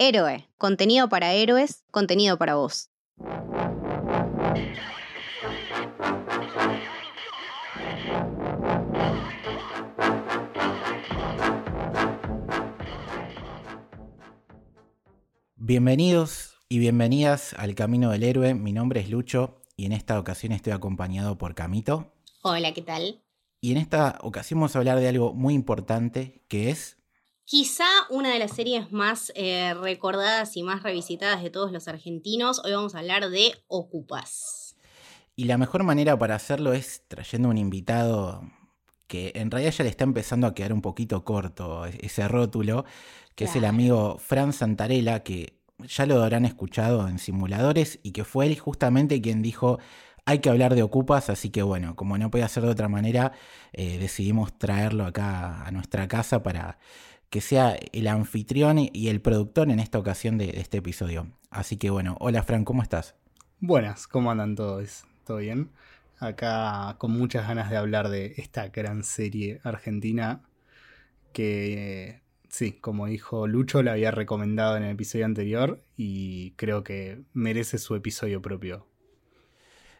Héroe, contenido para héroes, contenido para vos. Bienvenidos y bienvenidas al Camino del Héroe. Mi nombre es Lucho y en esta ocasión estoy acompañado por Camito. Hola, ¿qué tal? Y en esta ocasión vamos a hablar de algo muy importante que es... Quizá una de las series más eh, recordadas y más revisitadas de todos los argentinos. Hoy vamos a hablar de Ocupas. Y la mejor manera para hacerlo es trayendo un invitado que en realidad ya le está empezando a quedar un poquito corto ese rótulo, que es el amigo Fran Santarella, que ya lo habrán escuchado en simuladores y que fue él justamente quien dijo hay que hablar de Ocupas, así que bueno, como no podía ser de otra manera, eh, decidimos traerlo acá a nuestra casa para que sea el anfitrión y el productor en esta ocasión de, este episodio. Así que bueno, hola Fran, ¿cómo estás? Buenas, ¿cómo andan todos? ¿Todo bien? Acá con muchas ganas de hablar de esta gran serie argentina que, sí, como dijo Lucho, la había recomendado en el episodio anterior y creo que merece su episodio propio.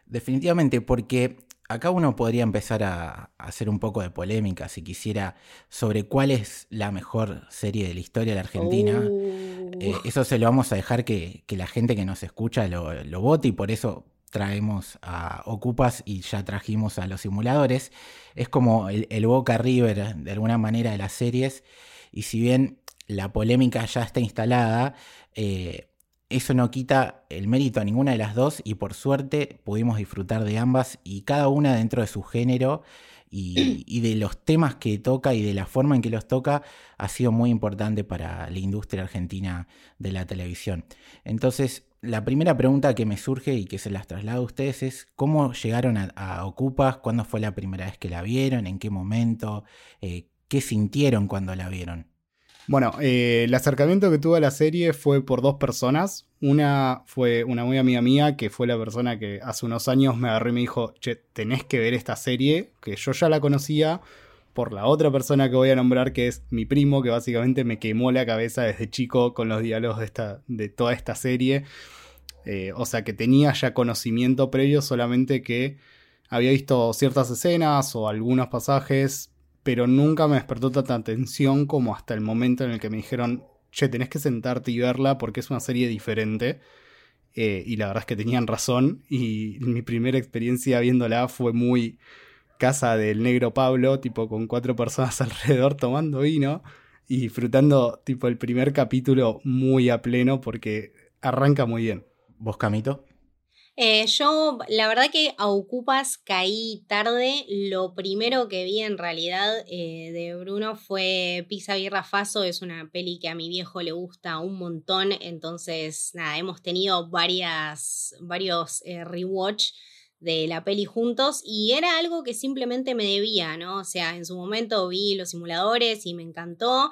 Definitivamente, porque acá uno podría empezar a, hacer un poco de polémica, si quisiera, sobre cuál es la mejor serie de la historia de la Argentina. Uh. Eh, eso se lo vamos a dejar que, la gente que nos escucha lo, vote y por eso traemos a Ocupas y ya trajimos a los simuladores. Es como el, Boca River de alguna manera de las series. Y si bien la polémica ya está instalada, eh, eso no quita el mérito a ninguna de las dos y por suerte pudimos disfrutar de ambas y cada una dentro de su género y, de los temas que toca y de la forma en que los toca ha sido muy importante para la industria argentina de la televisión. Entonces, la primera pregunta que me surge y que se las traslado a ustedes es cómo llegaron a, Ocupas, cuándo fue la primera vez que la vieron, en qué momento, eh, qué sintieron cuando la vieron. Bueno, eh, el acercamiento que tuve a la serie fue por dos personas. Una fue una muy amiga mía, que fue la persona que hace unos años me agarró y me dijo, che, tenés que ver esta serie, que yo ya la conocía por la otra persona que voy a nombrar, que es mi primo, que básicamente me quemó la cabeza desde chico con los diálogos de, esta, de toda esta serie. Eh, o sea que tenía ya conocimiento previo, solamente que había visto ciertas escenas o algunos pasajes, pero nunca me despertó tanta atención como hasta el momento en el que me dijeron, che, tenés que sentarte y verla porque es una serie diferente. Eh, y la verdad es que tenían razón y mi primera experiencia viéndola fue muy casa del negro Pablo, tipo con cuatro personas alrededor tomando vino y disfrutando tipo el primer capítulo muy a pleno porque arranca muy bien. ¿Vos, Camito? Eh, yo, la verdad que a Ocupas caí tarde. Lo primero que vi en realidad eh, de Bruno fue Pisa Birra Faso. Es una peli que a mi viejo le gusta un montón. Entonces, nada, hemos tenido varias, varios eh, rewatch de la peli juntos y era algo que simplemente me debía, ¿no? O sea, en su momento vi los simuladores y me encantó,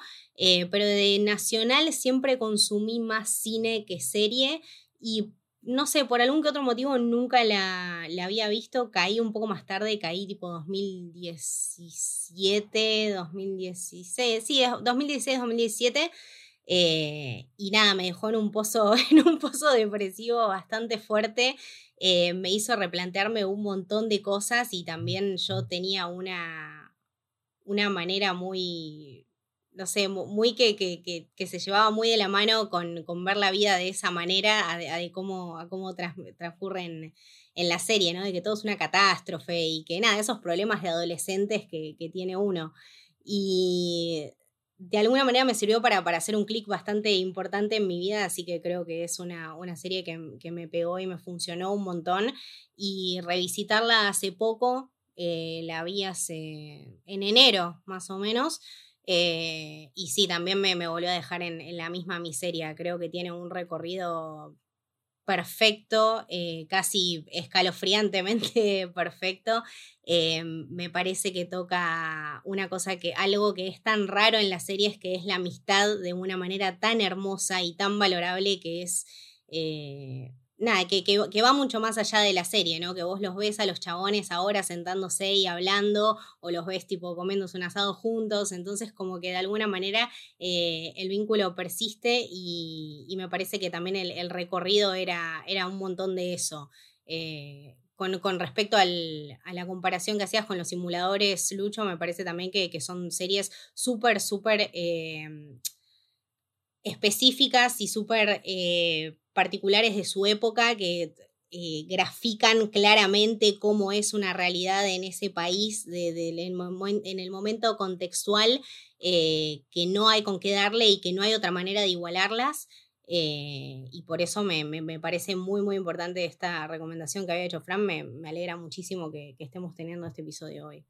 pero de Nacional siempre consumí más cine que serie y no sé, por algún que otro motivo nunca la, había visto. Caí un poco más tarde, caí tipo 2017, 2016, sí, 2016, 2017. Eh, y nada, me dejó en un pozo, en un pozo depresivo bastante fuerte. Eh, me hizo replantearme un montón de cosas y también yo tenía una, una manera muy no sé, muy que, que, que, se llevaba muy de la mano con, con ver la vida de esa manera, de, cómo, a cómo transcurre en, la serie, ¿no? De que todo es una catástrofe y que nada, esos problemas de adolescentes que, tiene uno. Y de alguna manera me sirvió para, para hacer un clic bastante importante en mi vida, así que creo que es una, una serie que, me pegó y me funcionó un montón. Y revisitarla hace poco, eh, la vi hace en enero más o menos. Eh, y sí, también me, volvió a dejar en, la misma miseria. Creo que tiene un recorrido perfecto, eh, casi escalofriantemente perfecto. Eh, me parece que toca una cosa que, algo que es tan raro en las series, que es la amistad de una manera tan hermosa y tan valorable que es nada, que, que, va mucho más allá de la serie, ¿no? Que vos los ves a los chabones ahora sentándose y hablando, o los ves tipo comiéndose un asado juntos, entonces como que de alguna manera eh, el vínculo persiste y, me parece que también el, recorrido era, era, un montón de eso. Eh, con, respecto a la comparación que hacías con los simuladores, Lucho, me parece también que, que son series súper, súper eh, específicas y súper particulares de su época que eh, grafican claramente cómo es una realidad en ese país en el momento contextual eh, que no hay con qué darle y que no hay otra manera de igualarlas. Eh, y por eso me, parece muy, muy importante esta recomendación que había hecho Fran. Me, alegra muchísimo que, estemos teniendo este episodio hoy.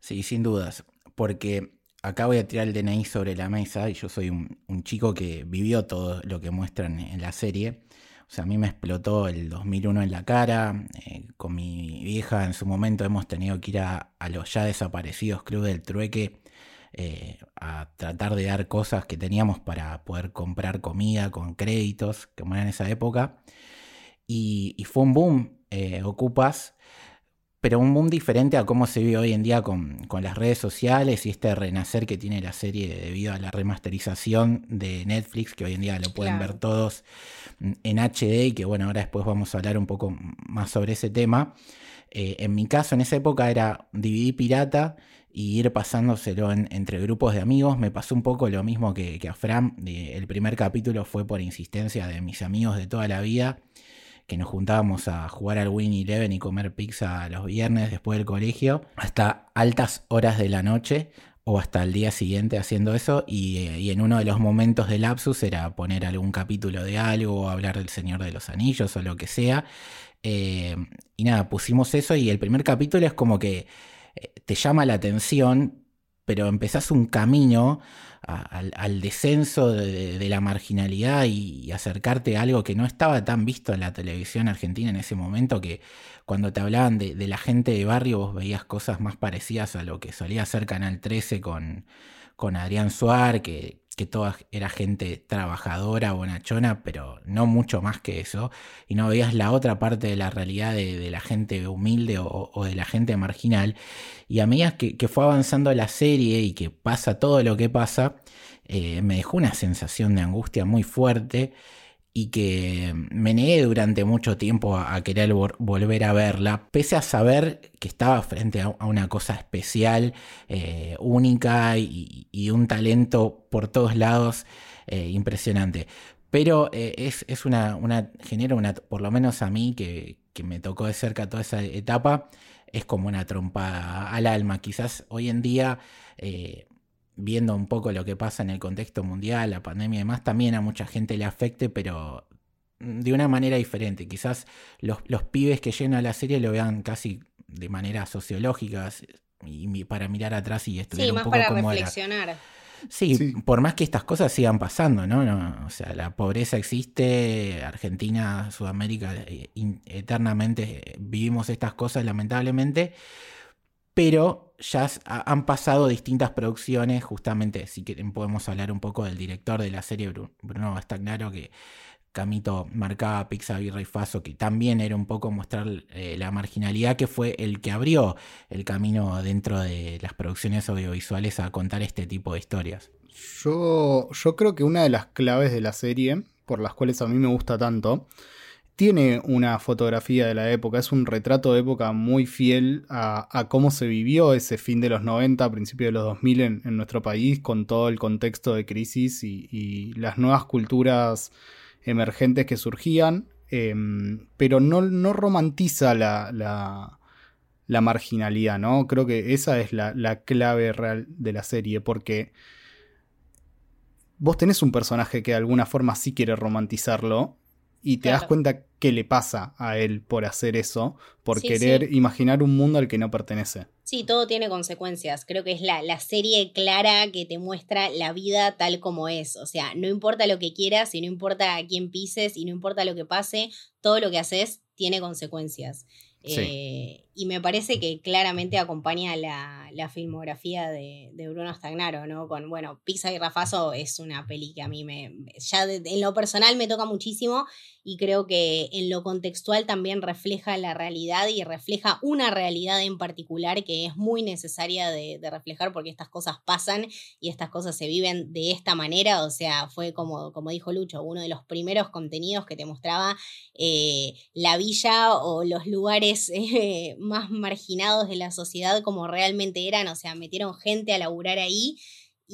Sí, sin dudas. Porque acá voy a tirar el DNI sobre la mesa y yo soy un, chico que vivió todo lo que muestran en la serie. O sea, a mí me explotó el 2001 en la cara. Eh, con mi vieja en su momento hemos tenido que ir a, los ya desaparecidos Club del Trueque eh, a tratar de dar cosas que teníamos para poder comprar comida con créditos, como era en esa época. Y, fue un boom. Eh, ocupas pero un boom diferente a cómo se vive hoy en día con, las redes sociales y este renacer que tiene la serie debido a la remasterización de Netflix, que hoy en día lo pueden ver todos en HD y que bueno, ahora después vamos a hablar un poco más sobre ese tema. Eh, en mi caso, en esa época era DVD pirata y ir pasándoselo entre grupos de amigos. Me pasó un poco lo mismo que, que a Fran. el primer capítulo fue por insistencia de mis amigos de toda la vida que nos juntábamos a jugar al Win Eleven y comer pizza los viernes después del colegio, hasta altas horas de la noche o hasta el día siguiente haciendo eso y, en uno de los momentos del lapsus era poner algún capítulo de algo o hablar del Señor de los Anillos o lo que sea. Eh, y nada, pusimos eso y el primer capítulo es como que eh, te llama la atención, pero empezás un camino al, descenso de, la marginalidad y, acercarte a algo que no estaba tan visto en la televisión argentina en ese momento, que cuando te hablaban de, la gente de barrio vos veías cosas más parecidas a lo que solía hacer Canal 13 con, con Adrián Suar, que, que toda era gente trabajadora, bonachona, pero no mucho más que eso, y no veías la otra parte de la realidad de, la gente humilde o, de la gente marginal, y a medida que, fue avanzando la serie y que pasa todo lo que pasa, eh, me dejó una sensación de angustia muy fuerte, y que me negué durante mucho tiempo a, querer volver a verla, pese a saber que estaba frente a, una cosa especial, eh, única y, un talento por todos lados eh, impresionante. Pero eh, es, una, una, genera una, por lo menos a mí que, que, me tocó de cerca toda esa etapa, es como una trompada al alma. Quizás hoy en día viendo un poco lo que pasa en el contexto mundial, la pandemia y demás, también a mucha gente le afecte, pero de una manera diferente. Quizás los, pibes que llegan a la serie lo vean casi de manera sociológica y para mirar atrás y estudiar sí, un poco para reflexionar. Sí, por más que estas cosas sigan pasando, ¿no? ¿no? O sea, la pobreza existe, Argentina, Sudamérica, eh, eternamente vivimos estas cosas lamentablemente, pero ya han pasado distintas producciones, justamente, si quieren podemos hablar un poco del director de la serie, Bruno Stagnaro, que Camito marcaba Pizza Virrey Faso, que también era un poco mostrar eh, la marginalidad, que fue el que abrió el camino dentro de las producciones audiovisuales a contar este tipo de historias. Yo, yo creo que una de las claves de la serie, por las cuales a mí me gusta tanto, tiene una fotografía de la época, es un retrato de época muy fiel a, cómo se vivió ese fin de los 90, principio de los 2000 en, nuestro país, con todo el contexto de crisis y, las nuevas culturas emergentes que surgían, em, pero no, no romantiza la, la, marginalidad, ¿no? Creo que esa es la, la clave real de la serie, porque vos tenés un personaje que de alguna forma sí quiere romantizarlo, y te das cuenta qué le pasa a él por hacer eso, por querer imaginar un mundo al que no pertenece. Sí, todo tiene consecuencias. Creo que es la, la, serie clara que te muestra la vida tal como es. O sea, no importa lo que quieras y no importa a quién pises y no importa lo que pase, todo lo que haces tiene consecuencias. Eh, y me parece que claramente acompaña la, la filmografía de, de, Bruno Stagnaro, ¿no? Con, bueno, Pizza y Rafazo es una peli que a mí me, ya en lo personal me toca muchísimo y creo que en lo contextual también refleja la realidad y refleja una realidad en particular que es muy necesaria de, reflejar porque estas cosas pasan y estas cosas se viven de esta manera, o sea, fue como, como dijo Lucho, uno de los primeros contenidos que te mostraba eh, la villa o los lugares eh, más marginados de la sociedad como realmente eran, o sea, metieron gente a laburar ahí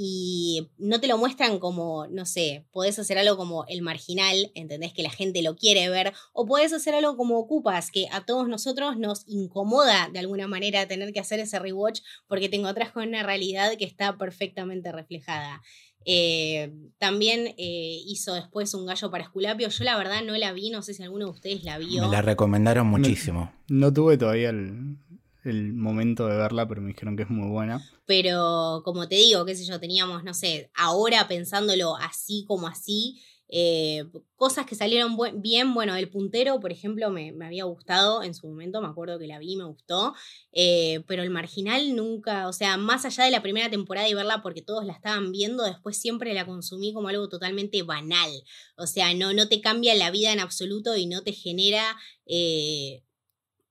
y no te lo muestran como, no sé, podés hacer algo como el marginal, ¿entendés? Que la gente lo quiere ver, o podés hacer algo como ocupas, que a todos nosotros nos incomoda de alguna manera tener que hacer ese rewatch porque te encontrás con una realidad que está perfectamente reflejada. Eh, también eh, hizo después un gallo para Esculapio. Yo la verdad no la vi, no sé si alguno de ustedes la vio. Me la recomendaron muchísimo. No, tuve todavía el, el, momento de verla, pero me dijeron que es muy buena. Pero como te digo, qué sé yo, teníamos, no sé, ahora pensándolo así como así, eh, cosas que salieron bien, bueno, el puntero, por ejemplo, me, había gustado en su momento, me acuerdo que la vi, me gustó, eh, pero el marginal nunca, o sea, más allá de la primera temporada y verla porque todos la estaban viendo, después siempre la consumí como algo totalmente banal, o sea, no, no te cambia la vida en absoluto y no te genera... Eh,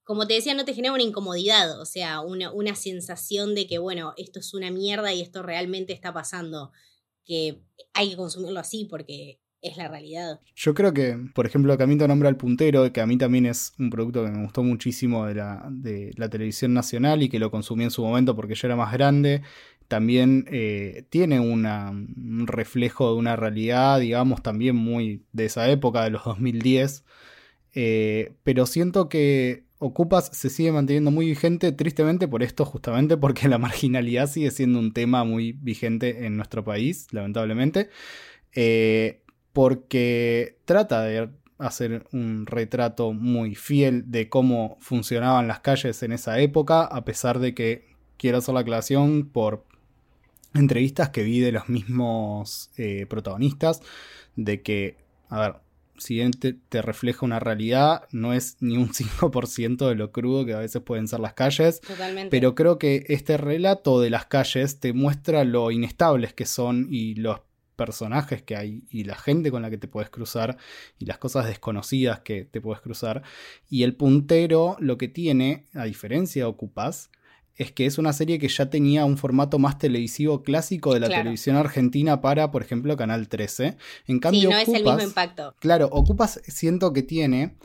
como te decía, no te genera una incomodidad, o sea, una, una sensación de que, bueno, esto es una mierda y esto realmente está pasando, que hay que consumirlo así porque es la realidad. Yo creo que, por ejemplo, Camito nombra el puntero, que a mí también es un producto que me gustó muchísimo de la, de la televisión nacional y que lo consumí en su momento porque yo era más grande. También eh, tiene un reflejo de una realidad, digamos, también muy de esa época, de los 2010. Eh, pero siento que Ocupas se sigue manteniendo muy vigente, tristemente por esto, justamente porque la marginalidad sigue siendo un tema muy vigente en nuestro país, lamentablemente. Eh, porque trata de hacer un retrato muy fiel de cómo funcionaban las calles en esa época, a pesar de que quiero hacer la aclaración por entrevistas que vi de los mismos eh, protagonistas, de que, a ver, si bien te, te, refleja una realidad, no es ni un 5% de lo crudo que a veces pueden ser las calles. Totalmente. Pero creo que este relato de las calles te muestra lo inestables que son y los personajes que hay y la gente con la que te puedes cruzar y las cosas desconocidas que te puedes cruzar. Y el puntero lo que tiene, a diferencia de Ocupas, es que es una serie que ya tenía un formato más televisivo clásico de la televisión argentina para, por ejemplo, Canal 13. En cambio, sí, no es el mismo impacto. Claro, Ocupas siento que tiene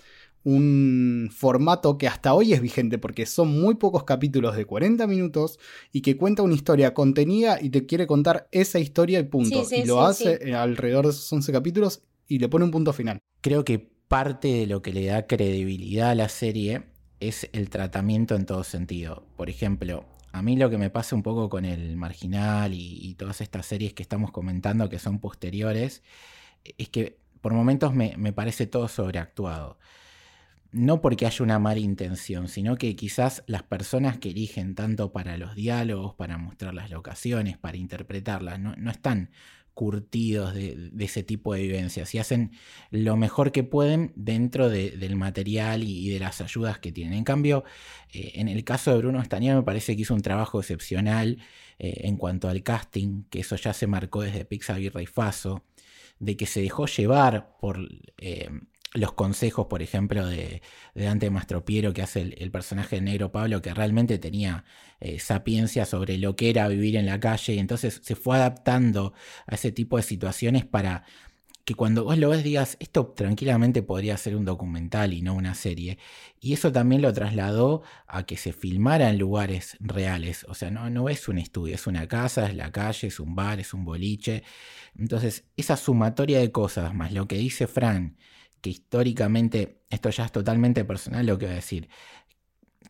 un formato que hasta hoy es vigente porque son muy pocos capítulos de 40 minutos y que cuenta una historia contenida y te quiere contar esa historia y punto. y lo hace alrededor de esos 11 capítulos y le pone un punto final. Creo que parte de lo que le da credibilidad a la serie es el tratamiento en todo sentido. Por ejemplo, a mí lo que me pasa un poco con el marginal y, todas estas series que estamos comentando que son posteriores es que por momentos me, me parece todo sobreactuado no porque haya una mala intención, sino que quizás las personas que eligen tanto para los diálogos, para mostrar las locaciones, para interpretarlas, no, están curtidos de, ese tipo de vivencias y hacen lo mejor que pueden dentro del material y, de las ayudas que tienen. En cambio, eh, en el caso de Bruno Estañón me parece que hizo un trabajo excepcional eh, en cuanto al casting, que eso ya se marcó desde Pixar y Faso, de que se dejó llevar por... Eh, los consejos, por ejemplo, de, Dante Mastropiero, que hace el, personaje de negro Pablo, que realmente tenía eh, sapiencia sobre lo que era vivir en la calle, y entonces se fue adaptando a ese tipo de situaciones para que cuando vos lo ves digas, esto tranquilamente podría ser un documental y no una serie. Y eso también lo trasladó a que se filmara en lugares reales. O sea, no, no es un estudio, es una casa, es la calle, es un bar, es un boliche. Entonces, esa sumatoria de cosas, más lo que dice Fran, que históricamente, esto ya es totalmente personal lo que voy a decir,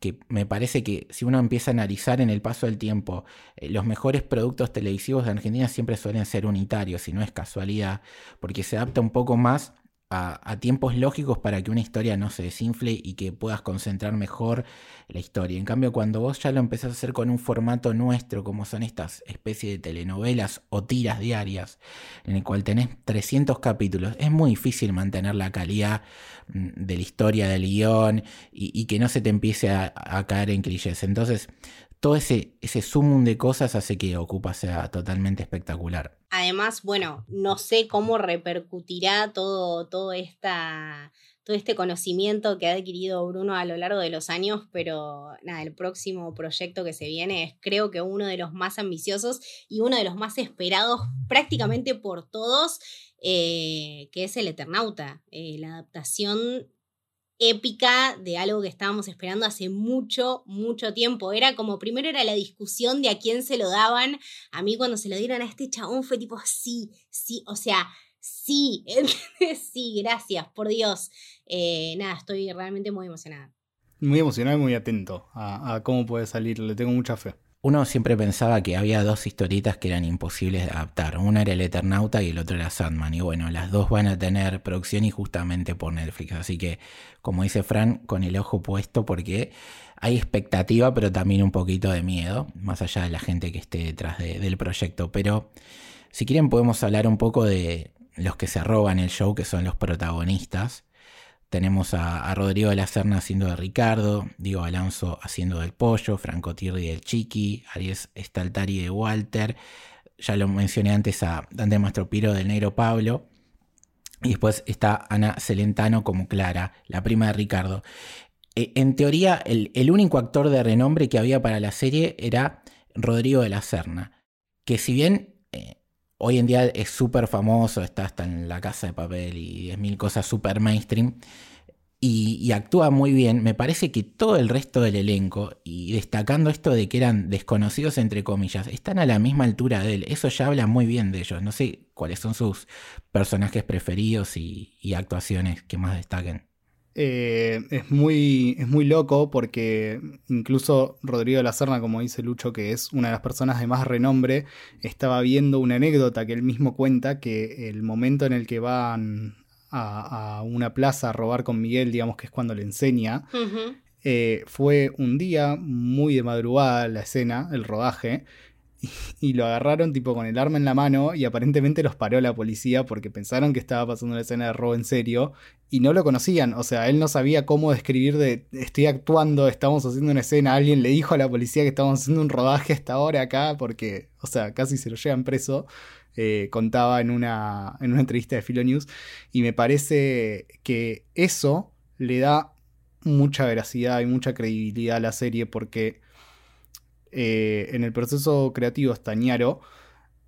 que me parece que si uno empieza a analizar en el paso del tiempo, eh, los mejores productos televisivos de Argentina siempre suelen ser unitarios, y no es casualidad, porque se adapta un poco más a, tiempos lógicos para que una historia no se desinfle y que puedas concentrar mejor la historia. En cambio, cuando vos ya lo empezás a hacer con un formato nuestro, como son estas especies de telenovelas o tiras diarias, en el cual tenés 300 capítulos, es muy difícil mantener la calidad mm, de la historia, del guion y, que no se te empiece a, a caer en clichés. Entonces, todo ese, ese sumum de cosas hace que Ocupa sea totalmente espectacular. Además, bueno, no sé cómo repercutirá todo, todo, esta, todo este conocimiento que ha adquirido Bruno a lo largo de los años, pero nada, el próximo proyecto que se viene es creo que uno de los más ambiciosos y uno de los más esperados prácticamente por todos, eh, que es el Eternauta, eh, la adaptación épica de algo que estábamos esperando hace mucho, mucho tiempo. Era como, primero era la discusión de a quién se lo daban. A mí cuando se lo dieron a este chabón fue tipo, sí, sí, o sea, sí, sí, gracias, por Dios. Eh, nada, estoy realmente muy emocionada. Muy emocionada y muy atento a, a cómo puede salir, le tengo mucha fe. Uno siempre pensaba que había dos historietas que eran imposibles de adaptar. Una era el Eternauta y el otro era Sandman. Y bueno, las dos van a tener producción y justamente por Netflix. Así que, como dice Fran, con el ojo puesto porque hay expectativa, pero también un poquito de miedo, más allá de la gente que esté detrás del proyecto. Pero si quieren podemos hablar un poco de los que se roban el show, que son los protagonistas. Tenemos a, Rodrigo de la Serna haciendo de Ricardo, Diego Alonso haciendo del Pollo, Franco Tirri del Chiqui, Aries Staltari de Walter, ya lo mencioné antes a Dante Mastropiro del Negro Pablo, y después está Ana Celentano como Clara, la prima de Ricardo. E, en teoría, el, único actor de renombre que había para la serie era Rodrigo de la Serna, que si bien eh, hoy en día es súper famoso, está hasta en la casa de papel y 10.000 cosas súper mainstream. Y, actúa muy bien. Me parece que todo el resto del elenco, y destacando esto de que eran desconocidos entre comillas, están a la misma altura de él. Eso ya habla muy bien de ellos. No sé cuáles son sus personajes preferidos y actuaciones que más destaquen. Eh, es, muy, es muy loco porque incluso Rodrigo de la Serna, como dice Lucho, que es una de las personas de más renombre, estaba viendo una anécdota que él mismo cuenta que el momento en el que van a, una plaza a robar con Miguel, digamos que es cuando le enseña, eh, fue un día muy de madrugada la escena, el rodaje, y lo agarraron tipo con el arma en la mano y aparentemente los paró la policía porque pensaron que estaba pasando una escena de robo en serio y no lo conocían, o sea, él no sabía cómo describir de estoy actuando, estamos haciendo una escena, alguien le dijo a la policía que estamos haciendo un rodaje hasta ahora acá porque, o sea, casi se lo llevan preso. Eh, contaba en una, en una entrevista de Philo News y me parece que eso le da mucha veracidad y mucha credibilidad a la serie porque eh, en el proceso creativo Stañaro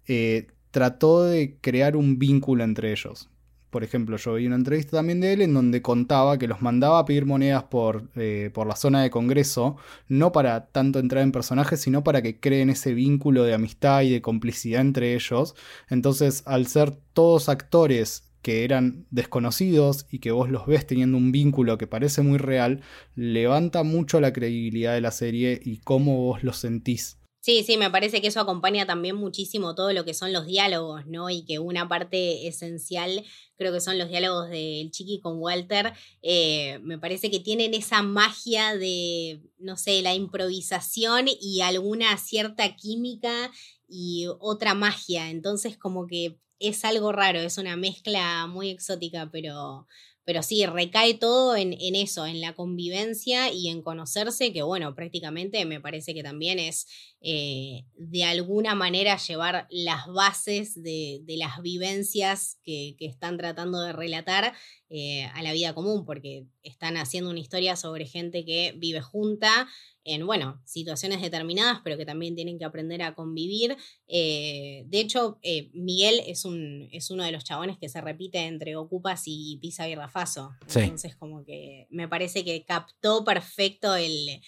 eh, trató de crear un vínculo entre ellos. Por ejemplo, yo vi una entrevista también de él en donde contaba que los mandaba a pedir monedas por, eh, por la zona de Congreso, no para tanto entrar en personajes, sino para que creen ese vínculo de amistad y de complicidad entre ellos. Entonces, al ser todos actores que eran desconocidos y que vos los ves teniendo un vínculo que parece muy real, levanta mucho la credibilidad de la serie y cómo vos los sentís. Sí, sí, me parece que eso acompaña también muchísimo todo lo que son los diálogos, ¿no? Y que una parte esencial creo que son los diálogos del Chiqui con Walter. Eh, me parece que tienen esa magia de, no sé, la improvisación y alguna cierta química y otra magia. Entonces, como que es algo raro, es una mezcla muy exótica, pero, pero sí, recae todo en, eso, en la convivencia y en conocerse, que bueno, prácticamente me parece que también es eh, de alguna manera llevar las bases de, las vivencias que, están tratando de relatar eh, a la vida común, porque están haciendo una historia sobre gente que vive junta en, bueno, situaciones determinadas, pero que también tienen que aprender a convivir. Eh, de hecho, eh, Miguel es, un, es uno de los chabones que se repite entre Ocupas y Pisa y Rafaso. Entonces, como que me parece que captó perfecto el,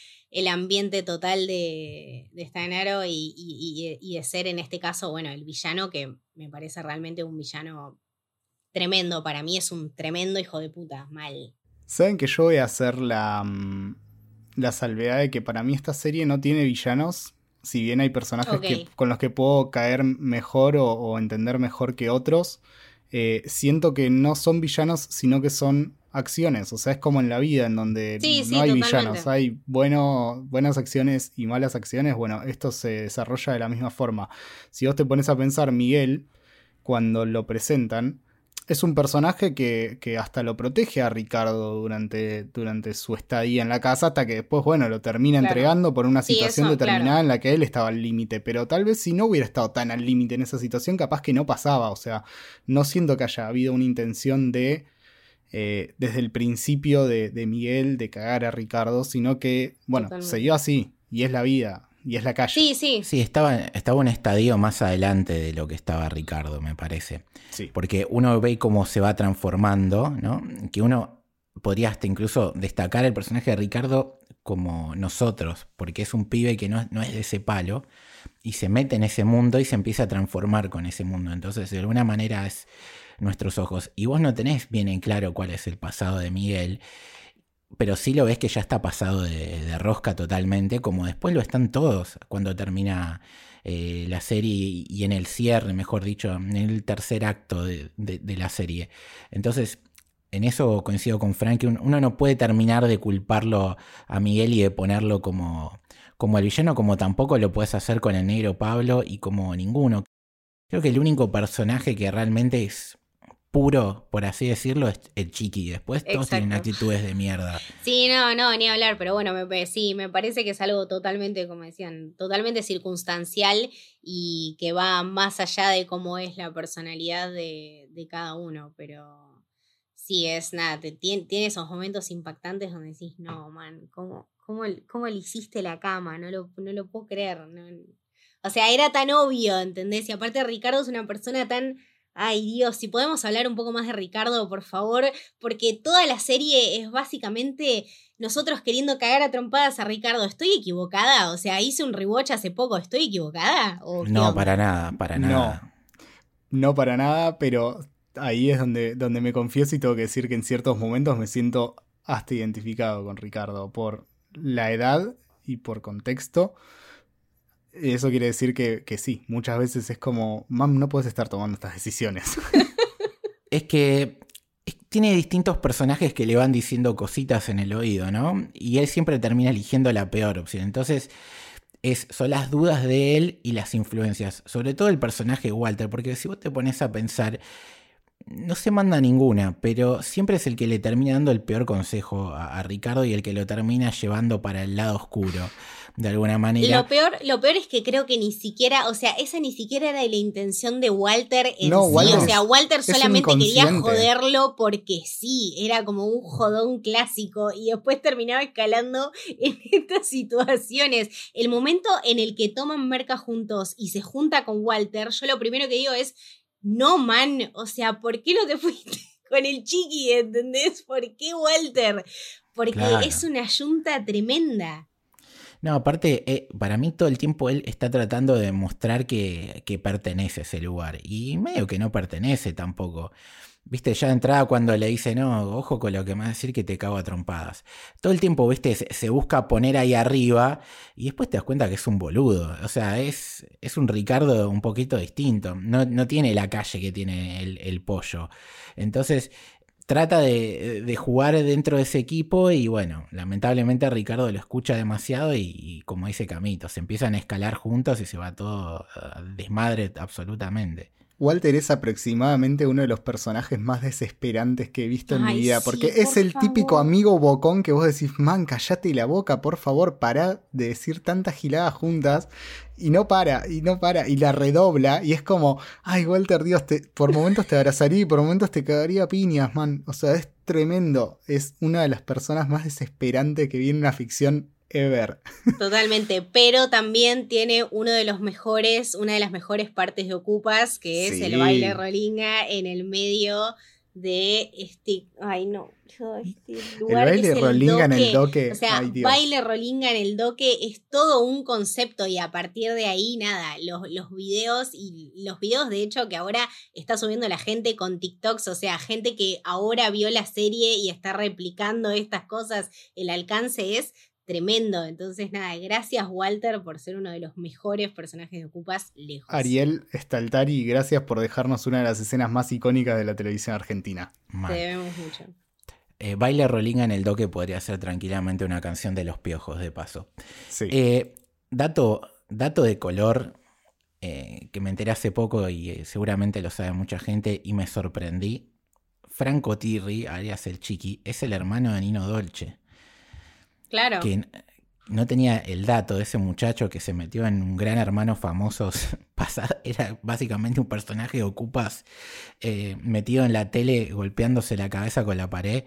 ambiente total de, de Stanaro y, y, de ser, en este caso, bueno, el villano, que me parece realmente un villano tremendo. Para mí es un tremendo hijo de puta, mal. Saben que yo voy a hacer la, mm, la salvedad de que para mí esta serie no tiene villanos, si bien hay personajes con los que puedo caer mejor o, entender mejor que otros. eh, siento que no son villanos, sino que son acciones. O sea, es como en la vida, en donde no hay villanos, hay bueno, buenas acciones y malas acciones. Bueno, esto se desarrolla de la misma forma. Si vos te pones a pensar, Miguel, cuando lo presentan, es un personaje que, hasta lo protege a Ricardo durante, durante su estadía en la casa, hasta que después, bueno, lo termina entregando por una situación determinada en la que él estaba al límite. Pero tal vez si no hubiera estado tan al límite en esa situación, capaz que no pasaba. O sea, no siento que haya habido una intención de, eh, desde el principio de, de, Miguel, de cagar a Ricardo, sino que, bueno, se dio así. Y es la vida y es la calle. Sí, sí. Sí, estaba, estaba un estadio más adelante de lo que estaba Ricardo, me parece. Sí. Porque uno ve cómo se va transformando, ¿no? Que uno podría hasta incluso destacar el personaje de Ricardo como nosotros, porque es un pibe que no, no es de ese palo y se mete en ese mundo y se empieza a transformar con ese mundo. Entonces, de alguna manera es nuestros ojos. Y vos no tenés bien en claro cuál es el pasado de Miguel pero sí lo ves que ya está pasado de, rosca totalmente, como después lo están todos cuando termina eh, la serie y en el cierre, mejor dicho, en el tercer acto de, la serie. Entonces, en eso coincido con Frank, uno no puede terminar de culparlo a Miguel y de ponerlo como, como el villano, como tampoco lo puedes hacer con el negro Pablo y como ninguno. Creo que el único personaje que realmente es puro, por así decirlo, es el chiqui. Después todos tienen actitudes de mierda. Sí, no, no, ni hablar, pero bueno, me, sí, me parece que es algo totalmente, como decían, totalmente circunstancial y que va más allá de cómo es la personalidad de, cada uno, pero sí, es nada, tiene, esos momentos impactantes donde decís, no, man, ¿cómo, cómo, le hiciste la cama? No lo, no lo puedo creer. O sea, era tan obvio, ¿entendés? Y aparte Ricardo es una persona tan Ay Dios, si podemos hablar un poco más de Ricardo, por favor, porque toda la serie es básicamente nosotros queriendo cagar a trompadas a Ricardo. ¿Estoy equivocada? O sea, hice un rewatch hace poco, ¿estoy equivocada? no, para nada, para nada. No, no para nada, pero ahí es donde, donde me confieso y tengo que decir que en ciertos momentos me siento hasta identificado con Ricardo por la edad y por contexto. Eso quiere decir que, sí, muchas veces es como, mam, no puedes estar tomando estas decisiones. es que tiene distintos personajes que le van diciendo cositas en el oído, ¿no? Y él siempre termina eligiendo la peor opción. Entonces, es, son las dudas de él y las influencias. Sobre todo el personaje Walter, porque si vos te pones a pensar, no se manda ninguna, pero siempre es el que le termina dando el peor consejo a, Ricardo y el que lo termina llevando para el lado oscuro, de alguna manera. Lo peor, lo peor es que creo que ni siquiera, o sea, esa ni siquiera era la intención de Walter en sí. o sea, Walter solamente quería joderlo porque sí, era como un jodón clásico y después terminaba escalando en estas situaciones. El momento en el que toman merca juntos y se junta con Walter, yo lo primero que digo es no, man, o sea, ¿por qué no te fuiste con el chiqui, entendés? ¿Por qué Walter? Porque es una yunta tremenda. No, aparte, eh, para mí todo el tiempo él está tratando de mostrar que, pertenece a ese lugar. Y medio que no pertenece tampoco. Viste, ya de entrada cuando le dice, no, ojo con lo que me va a decir que te cago a trompadas. Todo el tiempo, viste, se, busca poner ahí arriba y después te das cuenta que es un boludo. O sea, es, es un Ricardo un poquito distinto. No, no tiene la calle que tiene el, pollo. Entonces, trata de, jugar dentro de ese equipo y bueno, lamentablemente Ricardo lo escucha demasiado y, y, como dice Camito, se empiezan a escalar juntos y se va todo a desmadre absolutamente. Walter es aproximadamente uno de los personajes más desesperantes que he visto en mi vida, porque es el típico amigo bocón que vos decís, man, callate la boca, por favor, para de decir tantas giladas juntas, y no para, y no para, y la redobla, y es como, ay, Walter, Dios, te, por momentos te abrazaría y por momentos te cagaría piñas, man, o sea, es tremendo, es una de las personas más desesperantes que viene en una ficción ever. Totalmente, pero también tiene uno de los mejores, una de las mejores partes de Ocupas, que es el baile rolinga en el medio de este, ay no, este lugar el baile rolinga en el doque, o sea, baile rolinga en el doque es todo un concepto y a partir de ahí nada, los, los videos y los videos de hecho que ahora está subiendo la gente con TikToks, o sea, gente que ahora vio la serie y está replicando estas cosas, el alcance es tremendo. Entonces, nada, gracias Walter por ser uno de los mejores personajes de Ocupas lejos. Ariel Staltari, gracias por dejarnos una de las escenas más icónicas de la televisión argentina. Te debemos mucho. Eh, baile Rolinga en el doque podría ser tranquilamente una canción de los piojos, de paso. Sí. Eh, dato, dato de color eh, que me enteré hace poco y seguramente lo sabe mucha gente y me sorprendí. Franco Tirri, alias el Chiqui, es el hermano de Nino Dolce. Claro. Que no tenía el dato de ese muchacho que se metió en un gran hermano famoso. Era básicamente un personaje de Ocupas metido en la tele golpeándose la cabeza con la pared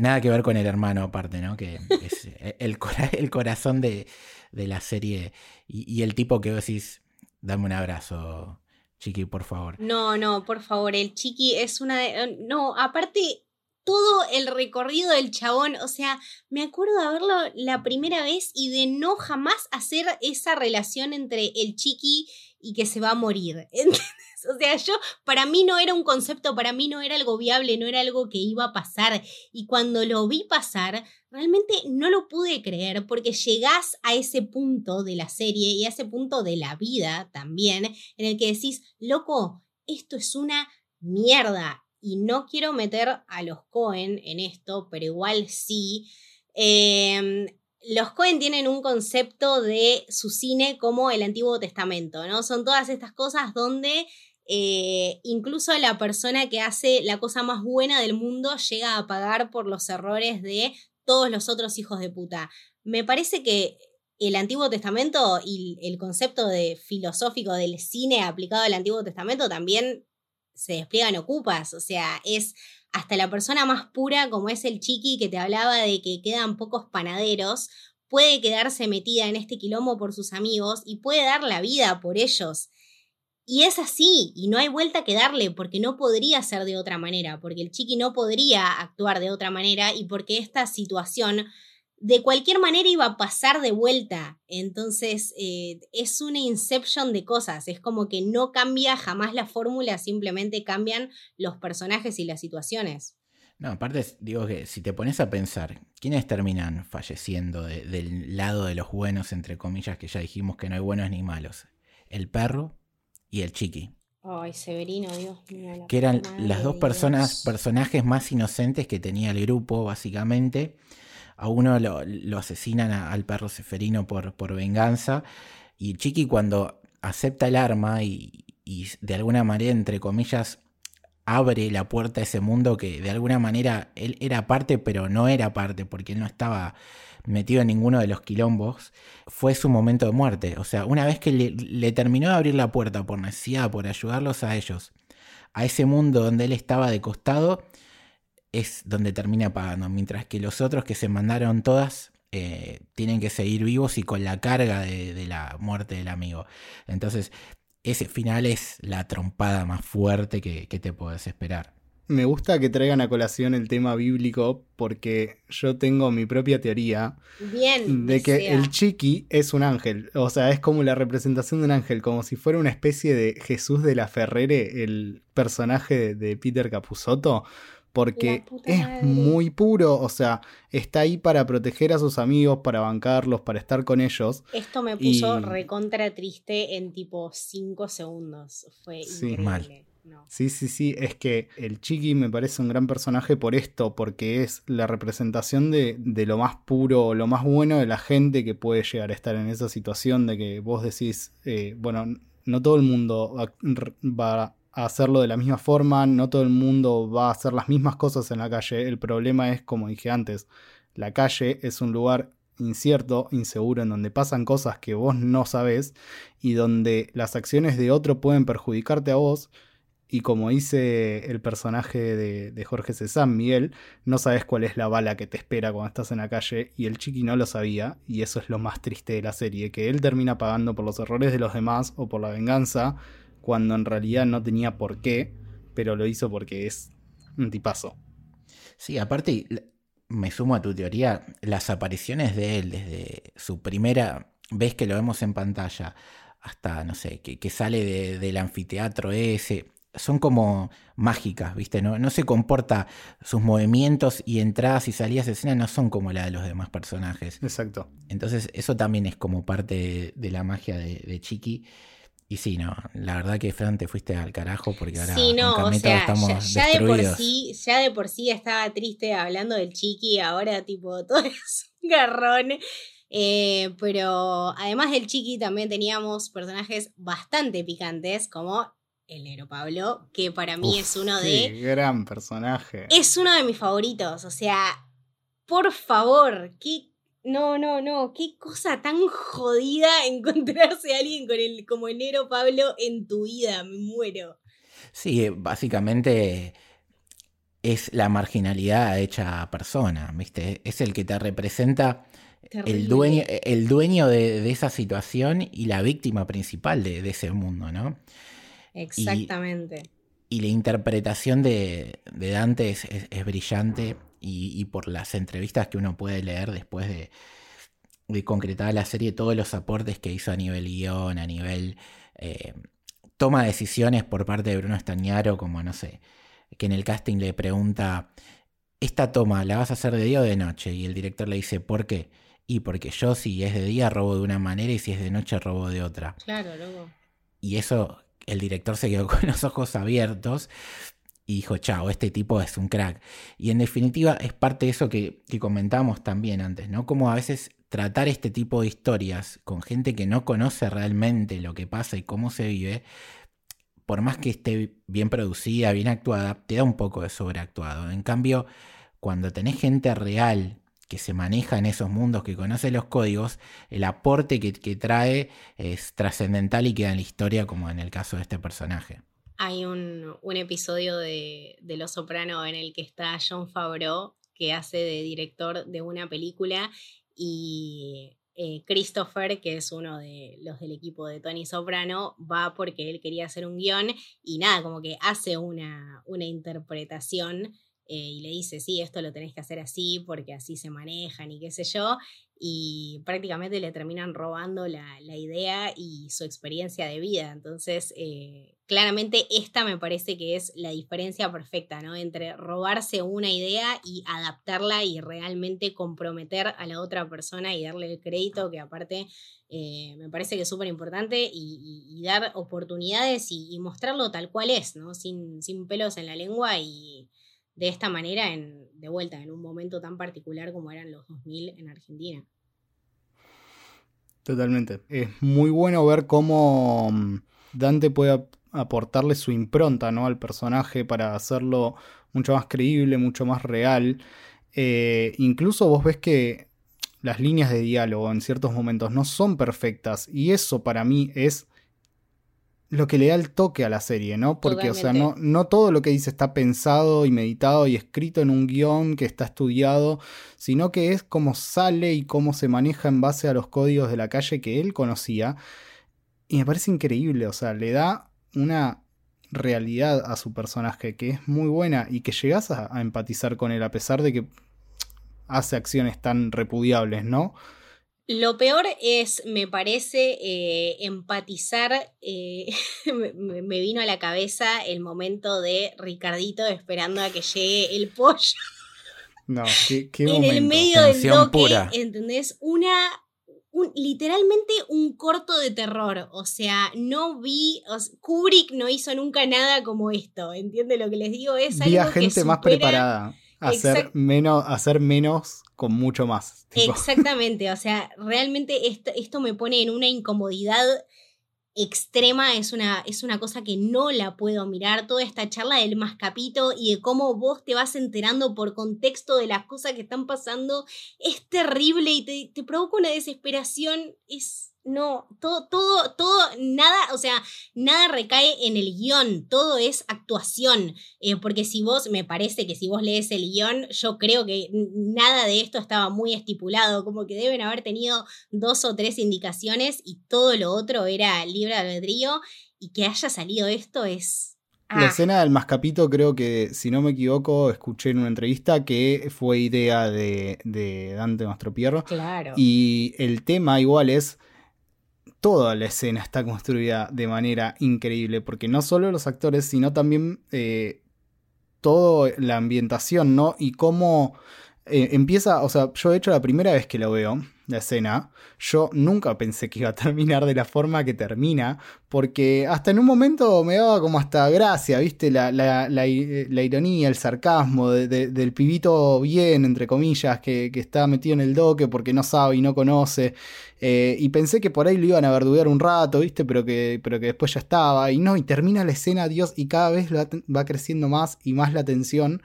Nada que ver con el hermano aparte, ¿no? Que es el, el corazón de, la serie y, el tipo que vos decís, dame un abrazo, Chiqui, por favor. No, no, por favor, el Chiqui es una... Eh, no, aparte, todo el recorrido del chabón, o sea, me acuerdo de verlo la primera vez y de no jamás hacer esa relación entre el Chiqui y que se va a morir. O sea, yo, para mí no era un concepto, para mí no era algo viable, no era algo que iba a pasar. Y cuando lo vi pasar, realmente no lo pude creer porque llegás a ese punto de la serie y a ese punto de la vida también, en el que decís, loco, esto es una mierda. Y no quiero meter a los Cohen en esto, pero igual sí. Eh, los Cohen tienen un concepto de su cine como el Antiguo Testamento, ¿no? Son todas estas cosas donde eh, incluso la persona que hace la cosa más buena del mundo llega a pagar por los errores de todos los otros hijos de puta. Me parece que el Antiguo Testamento y el concepto de filosófico del cine aplicado al Antiguo Testamento también se despliega en Ocupas, o sea, es hasta la persona más pura como es el chiqui que te hablaba de que quedan pocos panaderos, puede quedarse metida en este quilombo por sus amigos y puede dar la vida por ellos. Y es así, y no hay vuelta que darle, porque no podría ser de otra manera, porque el chiqui no podría actuar de otra manera y porque esta situación de cualquier manera iba a pasar de vuelta. Entonces eh, es una inception de cosas, es como que no cambia jamás la fórmula, simplemente cambian los personajes y las situaciones. No, aparte digo que si te pones a pensar, ¿quiénes terminan falleciendo del lado de los buenos, entre comillas, que ya dijimos que no hay buenos ni malos? El perro, y el Chiqui. Ay, Severino, Dios mío. Que eran las dos personas, personajes más inocentes que tenía el grupo, básicamente. A uno lo, asesinan al perro Seferino por, por venganza. Y Chiqui cuando acepta el arma y, y de alguna manera, entre comillas, abre la puerta a ese mundo que de alguna manera él era parte, pero no era parte, porque él no estaba metido en ninguno de los quilombos, fue su momento de muerte. O sea, una vez que le, terminó de abrir la puerta por necesidad, por ayudarlos a ellos, a ese mundo donde él estaba de costado, es donde termina pagando. Mientras que los otros que se mandaron todas eh, tienen que seguir vivos y con la carga de, la muerte del amigo. Entonces, ese final es la trompada más fuerte que, que te puedes esperar. Me gusta que traigan a colación el tema bíblico porque yo tengo mi propia teoría Bien, de que el chiqui es un ángel, o sea, es como la representación de un ángel, como si fuera una especie de Jesús de la Ferrere, el personaje de Peter Capusotto, porque es muy puro, o sea, está ahí para proteger a sus amigos, para bancarlos, para estar con ellos. Esto me puso recontra triste en tipo 5 segundos, fue sí, Mal. Sí, sí, sí, es que el Chiqui me parece un gran personaje por esto, porque es la representación de, lo más puro, lo más bueno de la gente que puede llegar a estar en esa situación de que vos decís, eh, bueno, no todo el mundo va a hacerlo de la misma forma, no todo el mundo va a hacer las mismas cosas en la calle, el problema es, como dije antes, la calle es un lugar incierto, inseguro, en donde pasan cosas que vos no sabés y donde las acciones de otro pueden perjudicarte a vos. Y como dice el personaje de, Jorge Cezanne, Miguel, no sabes cuál es la bala que te espera cuando estás en la calle y el chiqui no lo sabía y eso es lo más triste de la serie, que él termina pagando por los errores de los demás o por la venganza cuando en realidad no tenía por qué, pero lo hizo porque es un tipazo. Sí, aparte, me sumo a tu teoría, las apariciones de él desde su primera vez que lo vemos en pantalla hasta, no sé, que, sale del anfiteatro ese, son como mágicas, ¿viste? No, no se comporta, sus movimientos y entradas y salidas de escena no son como la de los demás personajes. Exacto. Entonces eso también es como parte de, la magia de, Chiqui. Y sí, no, la verdad que Fran te fuiste al carajo porque ahora sí, no, o sea, ya, de por sí, ya de por sí estaba triste hablando del Chiqui, ahora tipo todo es un garrón. Eh, pero además del Chiqui también teníamos personajes bastante picantes como el Nero Pablo, que para mí es uno de... gran personaje. Es uno de mis favoritos, o sea, por favor, qué... No, no, no, qué cosa tan jodida encontrarse a alguien con el, como el Nero Pablo en tu vida, me muero. Sí, básicamente es la marginalidad hecha persona, ¿viste? Es el que te representa el dueño, el dueño de, esa situación y la víctima principal de, ese mundo, ¿no? Exactamente. Y, la interpretación de, Dante es, brillante y, por las entrevistas que uno puede leer después de, de concretar la serie, todos los aportes que hizo a nivel guion, a nivel eh, toma de decisiones por parte de Bruno Estañaro, como no sé, que en el casting le pregunta, esta toma la vas a hacer de día o de noche, y el director le dice, ¿por qué? Y porque yo si es de día robo de una manera y si es de noche robo de otra. Claro, luego. Y eso, el director se quedó con los ojos abiertos y dijo, chao, este tipo es un crack. Y en definitiva es parte de eso que, comentábamos también antes, ¿no? Como a veces tratar este tipo de historias con gente que no conoce realmente lo que pasa y cómo se vive, por más que esté bien producida, bien actuada, te da un poco de sobreactuado. En cambio, cuando tenés gente real que se maneja en esos mundos, que conoce los códigos, el aporte que, trae es trascendental y queda en la historia, como en el caso de este personaje. Hay un, episodio de, de Los Soprano en el que está John Favreau, que hace de director de una película, y eh, Christopher, que es uno de los del equipo de Tony Soprano, va porque él quería hacer un guion y nada, como que hace una, una interpretación eh, y le dice, sí, esto lo tenés que hacer así porque así se manejan y qué sé yo, y prácticamente le terminan robando la, idea y su experiencia de vida. Entonces, eh, claramente esta me parece que es la diferencia perfecta, ¿no? Entre robarse una idea y adaptarla y realmente comprometer a la otra persona y darle el crédito, que aparte eh, me parece que es súper importante, y, dar oportunidades y, y, mostrarlo tal cual es, ¿no? Sin, sin pelos en la lengua y de esta manera en, de vuelta en un momento tan particular como eran los 2000 en Argentina. Totalmente. Es muy bueno ver cómo mm, Dante puede aportarle su impronta ¿no? al personaje para hacerlo mucho más creíble, mucho más real. Eh, incluso vos ves que las líneas de diálogo en ciertos momentos no son perfectas y eso para mí es lo que le da el toque a la serie, ¿no? Porque, o sea, no, no todo lo que dice está pensado y meditado y escrito en un guion que está estudiado, sino que es como sale y cómo se maneja en base a los códigos de la calle que él conocía. Y me parece increíble, o sea, le da una realidad a su personaje que es muy buena y que llegas a, a empatizar con él a pesar de que hace acciones tan repudiables, ¿no? Lo peor es, me parece, eh, empatizar. Eh, me, vino a la cabeza el momento de Ricardito esperando a que llegue el pollo. No, qué, qué En el medio del toque, ¿entendés? Una. literalmente un corto de terror. O sea, no vi. Kubrick no hizo nunca nada como esto. ¿Entiendes lo que les digo? Es vi a gente más preparada. Hacer menos, hacer menos con mucho más. Exactamente, o sea, realmente esto, esto me pone en una incomodidad extrema, es una, es una cosa que no la puedo mirar, toda esta charla del mascapito y de cómo vos te vas enterando por contexto de las cosas que están pasando, es terrible y te, te provoca una desesperación, es no, todo, todo, todo, nada, o sea, nada recae en el guion, todo es actuación, eh, porque si vos, me parece que si vos lees el guion, yo creo que nada de esto estaba muy estipulado, como que deben haber tenido dos o tres indicaciones y todo lo otro era libre albedrío y que haya salido esto es... La ah. escena del mascapito creo que, si no me equivoco, escuché en una entrevista que fue idea de, de Dante Mastropierro. Claro. Y el tema igual es toda la escena está construida de manera increíble, porque no solo los actores, sino también eh, toda la ambientación, ¿no? Y cómo eh, empieza, o sea, yo de hecho la primera vez que lo veo, la escena, yo nunca pensé que iba a terminar de la forma que termina, porque hasta en un momento me daba como hasta gracia, ¿viste? La, ironía, el sarcasmo del pibito bien, entre comillas, que, está metido en el doque porque no sabe y no conoce. Eh, y pensé que por ahí lo iban a verduguear un rato, ¿viste? Pero que, pero que después ya estaba. Y no, y termina la escena, Dios, y cada vez va creciendo más y más la tensión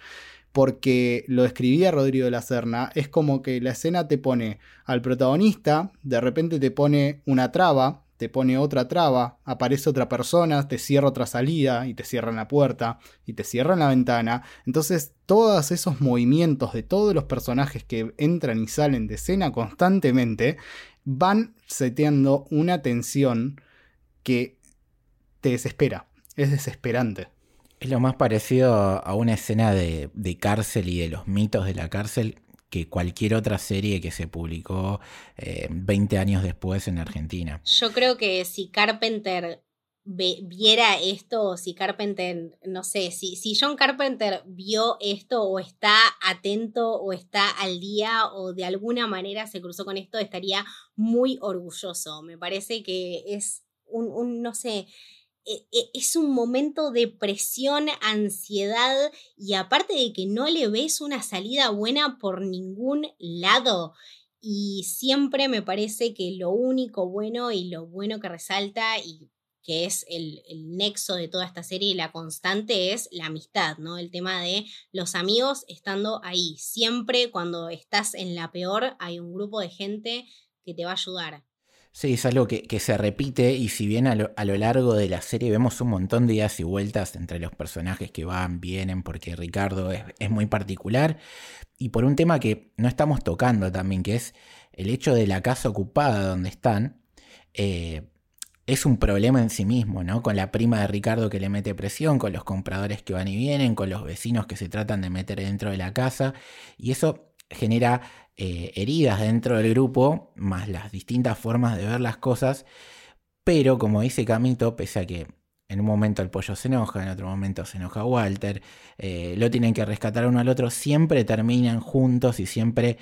porque lo escribía Rodrigo de la Serna, es como que la escena te pone al protagonista, de repente te pone una traba, te pone otra traba, aparece otra persona, te cierra otra salida y te cierran la puerta y te cierran la ventana. Entonces todos esos movimientos de todos los personajes que entran y salen de escena constantemente van seteando una tensión que te desespera, es desesperante. Es lo más parecido a una escena de, cárcel y de los mitos de la cárcel que cualquier otra serie que se publicó 20 eh, años después en Argentina. Yo creo que si Carpenter viera esto, o si Carpenter, no sé, si, si John Carpenter vio esto o está atento o está al día o de alguna manera se cruzó con esto, estaría muy orgulloso. Me parece que es un no sé, es un momento de presión, ansiedad y aparte de que no le ves una salida buena por ningún lado. Y siempre me parece que lo único bueno y lo bueno que resalta y que es el, el, nexo de toda esta serie y la constante es la amistad, ¿no? El tema de los amigos estando ahí. Siempre cuando estás en la peor hay un grupo de gente que te va a ayudar. Sí, es algo que, se repite y si bien a lo, largo de la serie vemos un montón de idas y vueltas entre los personajes que van, vienen, porque Ricardo es, muy particular, y por un tema que no estamos tocando también, que es el hecho de la casa ocupada donde están, eh, es un problema en sí mismo, ¿no? Con la prima de Ricardo que le mete presión, con los compradores que van y vienen, con los vecinos que se tratan de meter dentro de la casa, y eso genera eh, heridas dentro del grupo, más las distintas formas de ver las cosas, pero como dice Camito, pese a que en un momento el pollo se enoja, en otro momento se enoja Walter, eh, lo tienen que rescatar uno al otro, siempre terminan juntos y siempre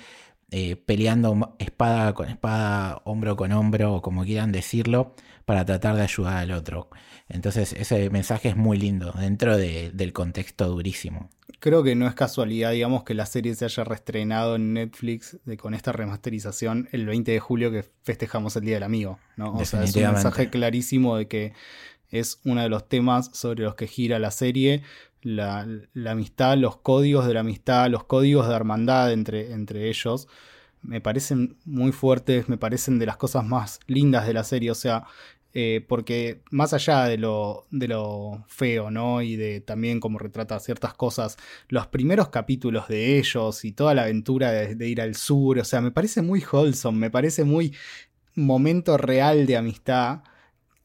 eh, peleando espada con espada, hombro con hombro, o como quieran decirlo, para tratar de ayudar al otro. Entonces ese mensaje es muy lindo dentro del contexto durísimo. Creo que no es casualidad, digamos, que la serie se haya reestrenado en Netflix de, con esta remasterización el 20 de julio que festejamos el Día del Amigo. ¿no? O sea, es un mensaje clarísimo de que es uno de los temas sobre los que gira la serie. La, amistad, los códigos de la amistad, los códigos de hermandad entre, entre ellos, me parecen muy fuertes, me parecen de las cosas más lindas de la serie. O sea, eh, porque más allá de lo, de lo feo, ¿no? Y de también cómo retrata ciertas cosas, los primeros capítulos de ellos y toda la aventura de, ir al sur, o sea, me parece muy wholesome, me parece muy momento real de amistad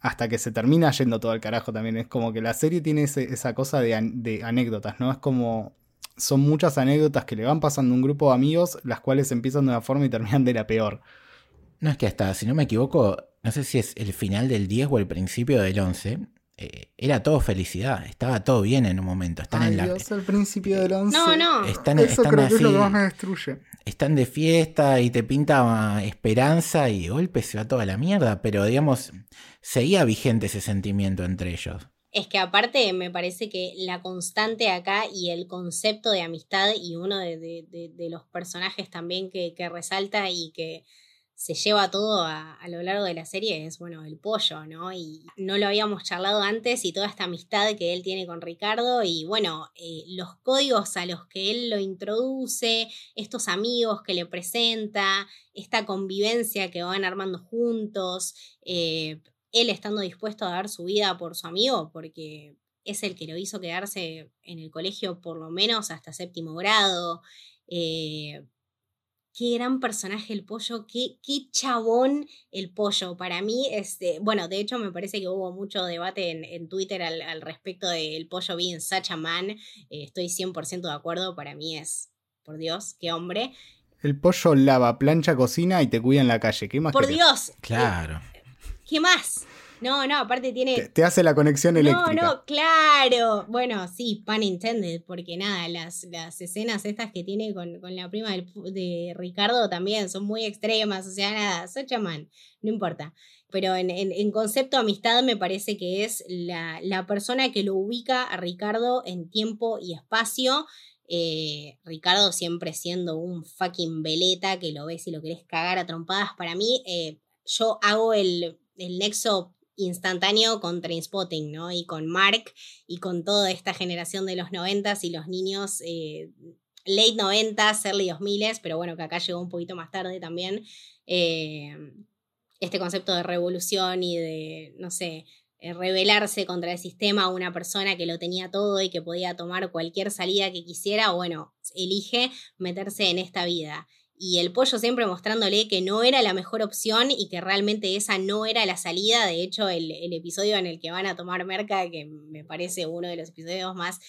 hasta que se termina yendo todo al carajo también. Es como que la serie tiene esa cosa de, de, anécdotas, ¿no? Es como. Son muchas anécdotas que le van pasando a un grupo de amigos, las cuales empiezan de una forma y terminan de la peor. No es que hasta, si no me equivoco, no sé si es el final del 10 o el principio del 11, eh, era todo felicidad, estaba todo bien en un momento. Están en la, Dios, el principio del 11. No, no. Están, Eso creo que es lo que más me destruye. Están de fiesta y te pinta esperanza y de golpe se va toda la mierda, pero digamos, seguía vigente ese sentimiento entre ellos. Es que aparte me parece que la constante acá y el concepto de amistad y uno de, los personajes también que resalta y que se lleva todo a, lo largo de la serie es, bueno, el pollo, ¿no? Y no lo habíamos charlado antes y toda esta amistad que él tiene con Ricardo y, bueno, eh, los códigos a los que él lo introduce, estos amigos que le presenta, esta convivencia que van armando juntos, eh, él estando dispuesto a dar su vida por su amigo, porque es el que lo hizo quedarse en el colegio por lo menos hasta séptimo grado. Eh, qué gran personaje el pollo, qué, qué chabón el pollo. Para mí, este, bueno, de hecho me parece que hubo mucho debate en, Twitter al, respecto del pollo being such a man. Eh, estoy 100% de acuerdo, para mí es, por Dios, qué hombre. El pollo lava, plancha, cocina y te cuida en la calle. ¿Qué más? Por Dios. Claro. ¿Qué más? No, no, aparte tiene. Te, hace la conexión eléctrica. No, no, claro. Bueno, sí, pan intended, porque nada, las, las escenas estas que tiene con, la prima de Ricardo también son muy extremas. O sea, nada, Sachaman, no importa. Pero en, en, concepto amistad me parece que es la, la persona que lo ubica a Ricardo en tiempo y espacio. Eh, Ricardo siempre siendo un fucking veleta que lo ves y lo querés cagar a trompadas. Para mí, eh, yo hago el, el nexo instantáneo con Trainspotting, ¿no? Y con Mark y con toda esta generación de los noventas y los niños eh, late noventas, early 2000 pero bueno, que acá llegó un poquito más tarde también. Eh, este concepto de revolución y de, no sé, eh, rebelarse contra el sistema una persona que lo tenía todo y que podía tomar cualquier salida que quisiera, bueno, elige meterse en esta vida y el pollo siempre mostrándole que no era la mejor opción y que realmente esa no era la salida. De hecho, el, episodio en el que van a tomar merca, que me parece uno de los episodios más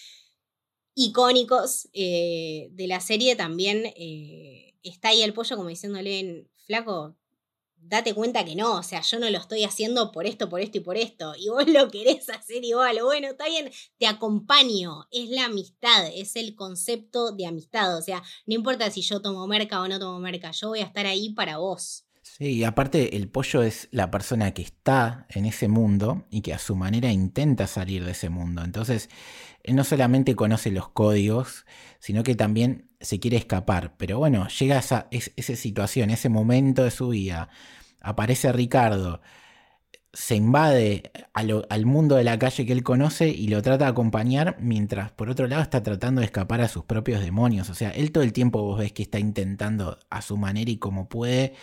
icónicos eh, de la serie, también eh, está ahí el pollo como diciéndole, flaco, date cuenta que no, o sea, yo no lo estoy haciendo por esto, por esto y por esto, y vos lo querés hacer igual, bueno, está bien, te acompaño, es la amistad, es el concepto de amistad, o sea, no importa si yo tomo merca o no tomo merca, yo voy a estar ahí para vos. Sí, y aparte el pollo es la persona que está en ese mundo y que a su manera intenta salir de ese mundo. Entonces, no solamente conoce los códigos, sino que también se quiere escapar. Pero bueno, llega esa, esa situación, ese momento de su vida, aparece Ricardo, se invade al mundo de la calle que él conoce y lo trata de acompañar, mientras por otro lado está tratando de escapar a sus propios demonios. O sea, él todo el tiempo vos ves que está intentando a su manera y como puede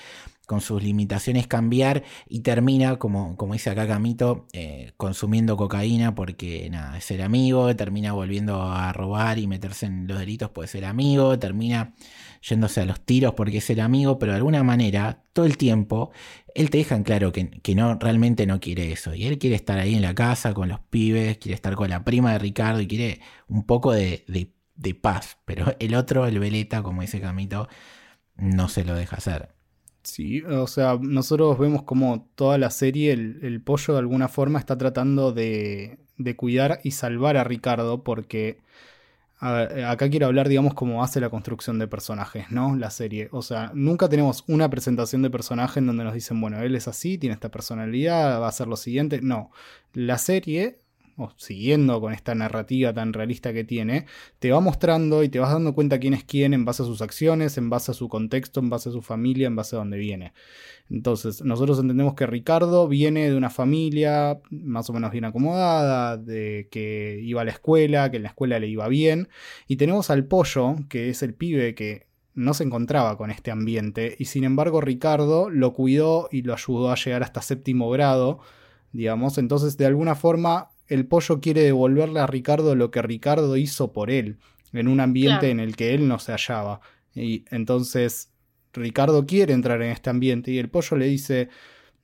con sus limitaciones cambiar y termina, como, como dice acá Camito, eh, consumiendo cocaína porque nada, es el amigo, termina volviendo a robar y meterse en los delitos puede ser amigo, termina yéndose a los tiros porque es el amigo, pero de alguna manera, todo el tiempo, él te deja en claro que, que no, realmente no quiere eso. Y él quiere estar ahí en la casa con los pibes, quiere estar con la prima de Ricardo y quiere un poco de, de, de paz. Pero el otro, el veleta, como dice Camito, no se lo deja hacer. Sí, o sea, nosotros vemos como toda la serie, el, pollo de alguna forma está tratando de, de, cuidar y salvar a Ricardo, porque acá quiero hablar, digamos, cómo hace la construcción de personajes, ¿no? La serie. O sea, nunca tenemos una presentación de personaje en donde nos dicen, bueno, él es así, tiene esta personalidad, va a hacer lo siguiente. No, la serie siguiendo con esta narrativa tan realista que tiene, te va mostrando y te vas dando cuenta quién es quién en base a sus acciones, en base a su contexto, en base a su familia, en base a dónde viene. Entonces, nosotros entendemos que Ricardo viene de una familia más o menos bien acomodada, de que iba a la escuela, que en la escuela le iba bien, y tenemos al pollo, que es el pibe que no se encontraba con este ambiente, y sin embargo Ricardo lo cuidó y lo ayudó a llegar hasta séptimo grado, digamos, entonces de alguna forma el pollo quiere devolverle a Ricardo lo que Ricardo hizo por él, en un ambiente en el que él no se hallaba. Y entonces Ricardo quiere entrar en este ambiente y el pollo le dice,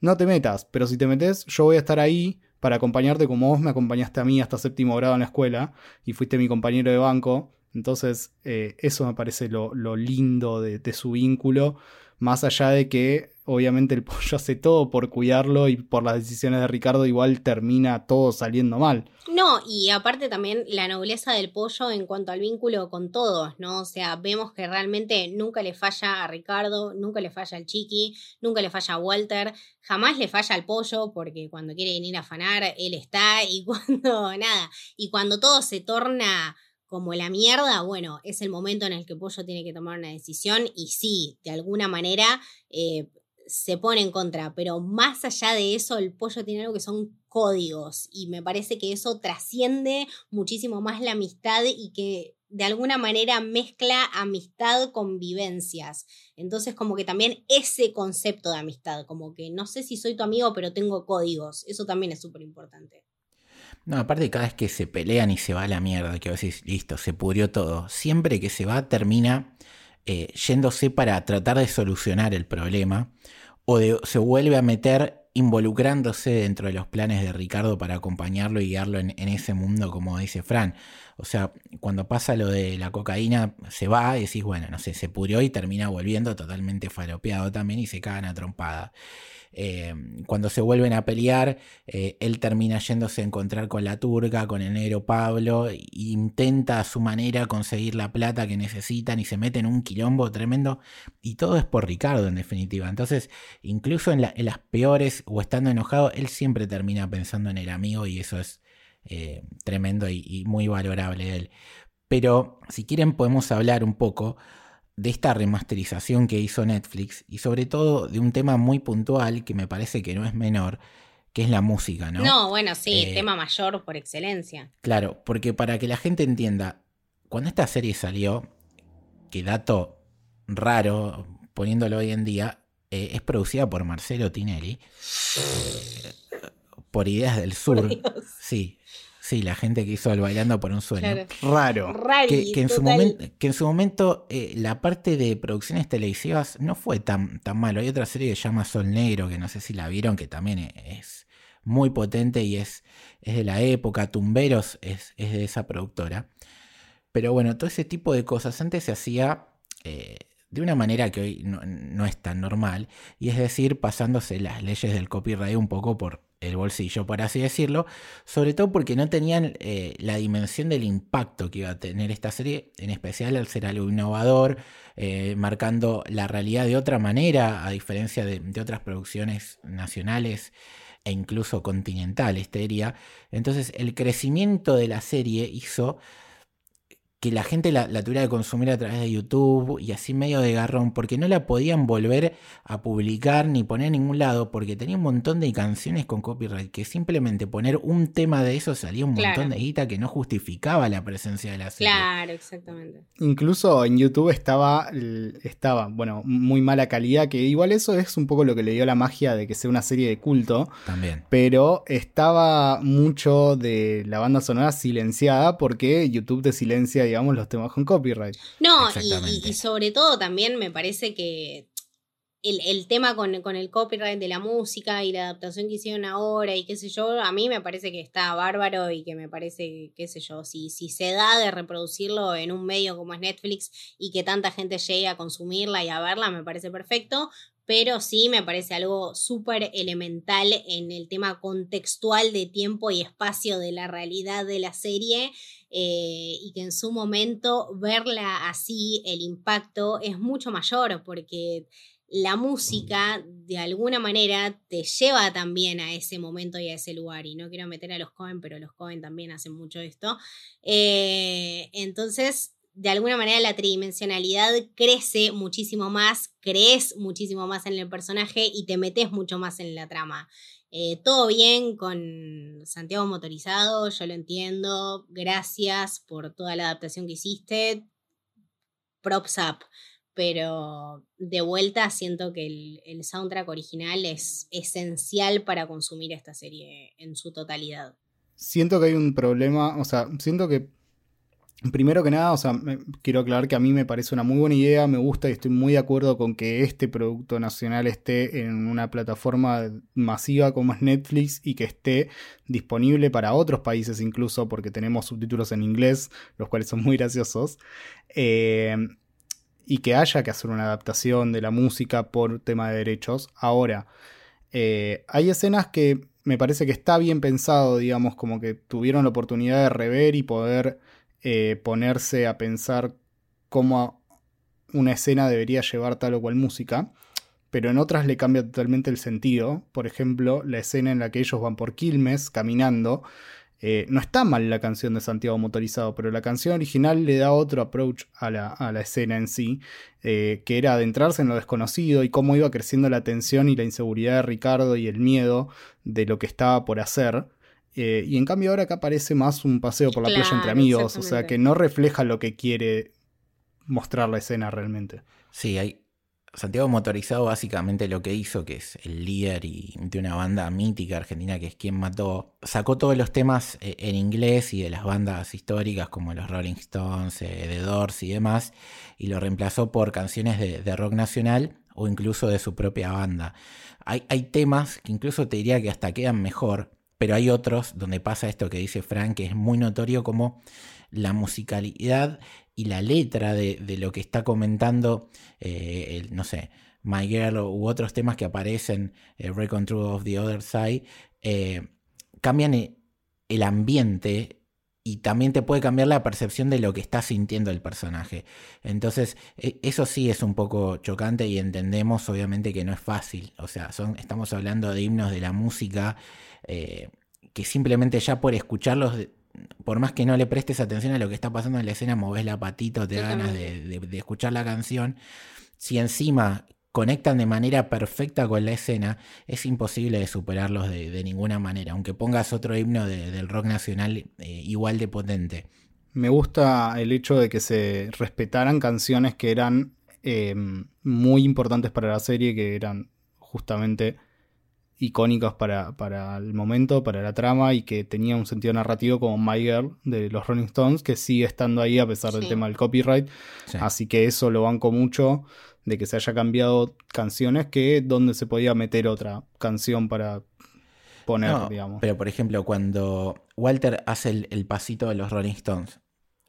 no te metas, pero si te metes yo voy a estar ahí para acompañarte como vos me acompañaste a mí hasta séptimo grado en la escuela y fuiste mi compañero de banco. Entonces eh, eso me parece lo, lindo de su vínculo, más allá de que obviamente el pollo hace todo por cuidarlo y por las decisiones de Ricardo igual termina todo saliendo mal. No, y aparte también la nobleza del pollo en cuanto al vínculo con todos, ¿no? O sea, vemos que realmente nunca le falla a Ricardo, nunca le falla al Chiqui, nunca le falla a Walter, jamás le falla al pollo porque cuando quiere venir a afanar, él está y cuando nada, y cuando todo se torna como la mierda, bueno, es el momento en el que Pollo tiene que tomar una decisión y sí, de alguna manera eh, se pone en contra, pero más allá de eso, el pollo tiene algo que son códigos y me parece que eso trasciende muchísimo más la amistad y que de alguna manera mezcla amistad con vivencias. Entonces como que también ese concepto de amistad, como que no sé si soy tu amigo, pero tengo códigos, eso también es súper importante. No, aparte cada vez que se pelean y se va a la mierda, que a veces, listo, se pudrió todo, siempre que se va termina eh, yéndose para tratar de solucionar el problema o se vuelve a meter involucrándose dentro de los planes de Ricardo para acompañarlo y guiarlo en, ese mundo, como dice Fran. O sea, cuando pasa lo de la cocaína, se va y decís, bueno, no sé, se pudrió y termina volviendo totalmente falopeado también y se cagan a trompada. Eh, cuando se vuelven a pelear, eh, él termina yéndose a encontrar con la turca, con el negro Pablo, e intenta a su manera conseguir la plata que necesitan y se mete en un quilombo tremendo. Y todo es por Ricardo, en definitiva. Entonces, incluso en, las peores o estando enojado, él siempre termina pensando en el amigo y eso es eh, tremendo y, y muy valorable de él. Pero si quieren podemos hablar un poco de esta remasterización que hizo Netflix y sobre todo de un tema muy puntual que me parece que no es menor, que es la música, ¿no? No, bueno, sí, eh, tema mayor por excelencia. Claro, porque para que la gente entienda, cuando esta serie salió, que dato raro, poniéndolo hoy en día, eh, es producida por Marcelo Tinelli, por Ideas del Sur. Sí, Sí, la gente que hizo el Bailando por un Sueño. Raro. Que, en su momento, que, en su momento, la parte de producciones televisivas no fue tan, tan malo. Hay otra serie que se llama Sol Negro, que no sé si la vieron, que también es muy potente y es, es de la época. Tumberos es, de esa productora. Pero bueno, todo ese tipo de cosas antes se hacía eh, de una manera que hoy no, no, es tan normal, y es decir, pasándose las leyes del copyright un poco por el bolsillo, por así decirlo, sobre todo porque no tenían eh, la dimensión del impacto que iba a tener esta serie, en especial al ser algo innovador, eh, marcando la realidad de otra manera, a diferencia de, de otras producciones nacionales e incluso continentales, te diría. Entonces el crecimiento de la serie hizo que la gente la, tuviera que consumir a través de YouTube y así medio de garrón, porque no la podían volver a publicar ni poner en ningún lado, porque tenía un montón de canciones con copyright, que simplemente poner un tema de eso salía un montón de guita que no justificaba la presencia de la serie. Claro, exactamente. Incluso en YouTube estaba, estaba, bueno, muy mala calidad, que igual eso es un poco lo que le dio la magia de que sea una serie de culto. También. Pero estaba mucho de la banda sonora silenciada, porque YouTube te silencia digamos, los temas con copyright. No, y, sobre todo también me parece que el, tema con, el copyright de la música y la adaptación que hicieron ahora y qué sé yo, a mí me parece que está bárbaro y que me parece, qué sé yo, si, si se da de reproducirlo en un medio como es Netflix y que tanta gente llegue a consumirla y a verla, me parece perfecto, pero sí me parece algo súper elemental en el tema contextual de tiempo y espacio de la realidad de la serie eh, y que en su momento verla así, el impacto es mucho mayor porque la música de alguna manera te lleva también a ese momento y a ese lugar. Y no quiero meter a los Cohen, pero los Cohen también hacen mucho esto. Eh, entonces, de alguna manera la tridimensionalidad crece muchísimo más, crees muchísimo más en el personaje y te metes mucho más en la trama. Eh, todo bien con Santiago Motorizado, yo lo entiendo. Gracias por toda la adaptación que hiciste. Props up. Pero de vuelta siento que el, el soundtrack original es esencial para consumir esta serie en su totalidad. Siento que hay un problema, o sea, siento que Primero que nada, o sea, quiero aclarar que a mí me parece una muy buena idea, me gusta y estoy muy de acuerdo con que este producto nacional esté en una plataforma masiva como es Netflix y que esté disponible para otros países incluso porque tenemos subtítulos en inglés, los cuales son muy graciosos, eh, y que haya que hacer una adaptación de la música por tema de derechos. Ahora, eh, hay escenas que me parece que está bien pensado, digamos, como que tuvieron la oportunidad de rever y poder eh, ponerse a pensar cómo una escena debería llevar tal o cual música, pero en otras le cambia totalmente el sentido. Por ejemplo, la escena en la que ellos van por Quilmes caminando. Eh, no está mal la canción de Santiago Motorizado, pero la canción original le da otro approach a la, escena en sí, eh, que era adentrarse en lo desconocido y cómo iba creciendo la tensión y la inseguridad de Ricardo y el miedo de lo que estaba por hacer. Eh, y en cambio ahora acá parece más un paseo por la playa entre amigos, o sea que no refleja lo que quiere mostrar la escena realmente. Sí, hay Santiago Motorizado básicamente lo que hizo, que es el líder y de una banda mítica argentina que es quien mató, sacó todos los temas eh, en inglés y de las bandas históricas como los Rolling Stones, eh, The Doors y demás, y lo reemplazó por canciones de, rock nacional o incluso de su propia banda. Hay, hay temas que incluso te diría que hasta quedan mejor pero hay otros donde pasa esto que dice Frank, que es muy notorio como la musicalidad y la letra de, lo que está comentando, eh, el, no sé, My Girl u otros temas que aparecen, eh, Recon of the Other Side, eh, cambian el ambiente y también te puede cambiar la percepción de lo que está sintiendo el personaje. Entonces, e, eso sí es un poco chocante y entendemos obviamente que no es fácil. O sea, son, estamos hablando de himnos de la música eh, que simplemente ya por escucharlos, por más que no le prestes atención a lo que está pasando en la escena, moves la patita o te da ganas de, de escuchar la canción. Si encima conectan de manera perfecta con la escena, es imposible de superarlos de, ninguna manera, aunque pongas otro himno del rock nacional eh, igual de potente. Me gusta el hecho de que se respetaran canciones que eran em, muy importantes para la serie, que eran justamente icónicas para, para, el momento, para la trama y que tenía un sentido narrativo como My Girl de los Rolling Stones, que sigue estando ahí a pesar del tema del copyright. Así que eso lo banco mucho de que se haya cambiado canciones que donde se podía meter otra canción para poner, digamos. Pero por ejemplo, cuando Walter hace el, pasito de los Rolling Stones,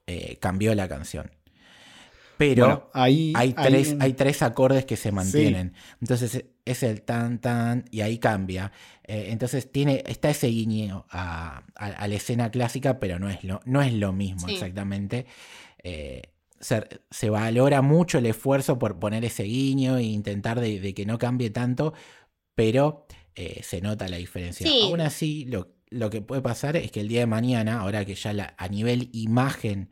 eh, cambió la canción. Pero hay, tres, hay tres acordes que se mantienen. Entonces es el tan tan y ahí cambia. Eh, entonces tiene, está ese guiño a, la escena clásica, pero no es lo, no es lo mismo exactamente. Eh, se, valora mucho el esfuerzo por poner ese guiño e intentar de, que no cambie tanto, pero eh, se nota la diferencia. Aún así, lo, que puede pasar es que el día de mañana, ahora que ya a nivel imagen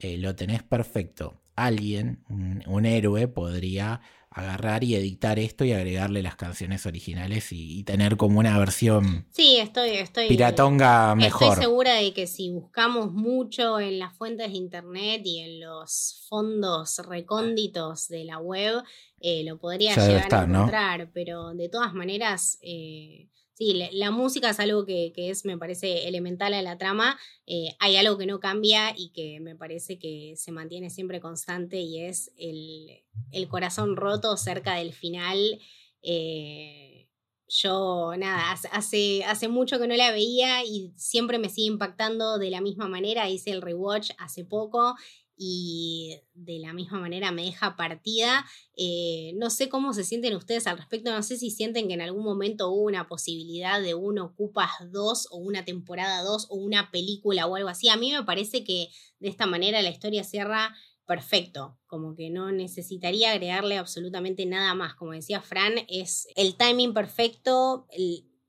lo tenés perfecto, alguien, un héroe, podría agarrar y editar esto y agregarle las canciones originales y, tener como una versión sí, estoy, estoy, piratonga mejor. Estoy segura de que si buscamos mucho en las fuentes de internet y en los fondos recónditos de la web, eh, lo podría llegar a encontrar, pero de todas maneras... Eh, sí, la, música es algo que, es, me parece, elemental a la trama. Eh, hay algo que no cambia y que me parece que se mantiene siempre constante y es el, corazón roto cerca del final. Eh, yo, nada, hace, hace mucho que no la veía y siempre me sigue impactando de la misma manera. Hice el rewatch hace poco y de la misma manera me deja partida. Eh, no sé cómo se sienten ustedes al respecto, no sé si sienten que en algún momento hubo una posibilidad de un Ocupas 2 o una temporada 2 o una película o algo así. A mí me parece que de esta manera la historia cierra perfecto, como que no necesitaría agregarle absolutamente nada más. Como decía Fran, es el timing perfecto,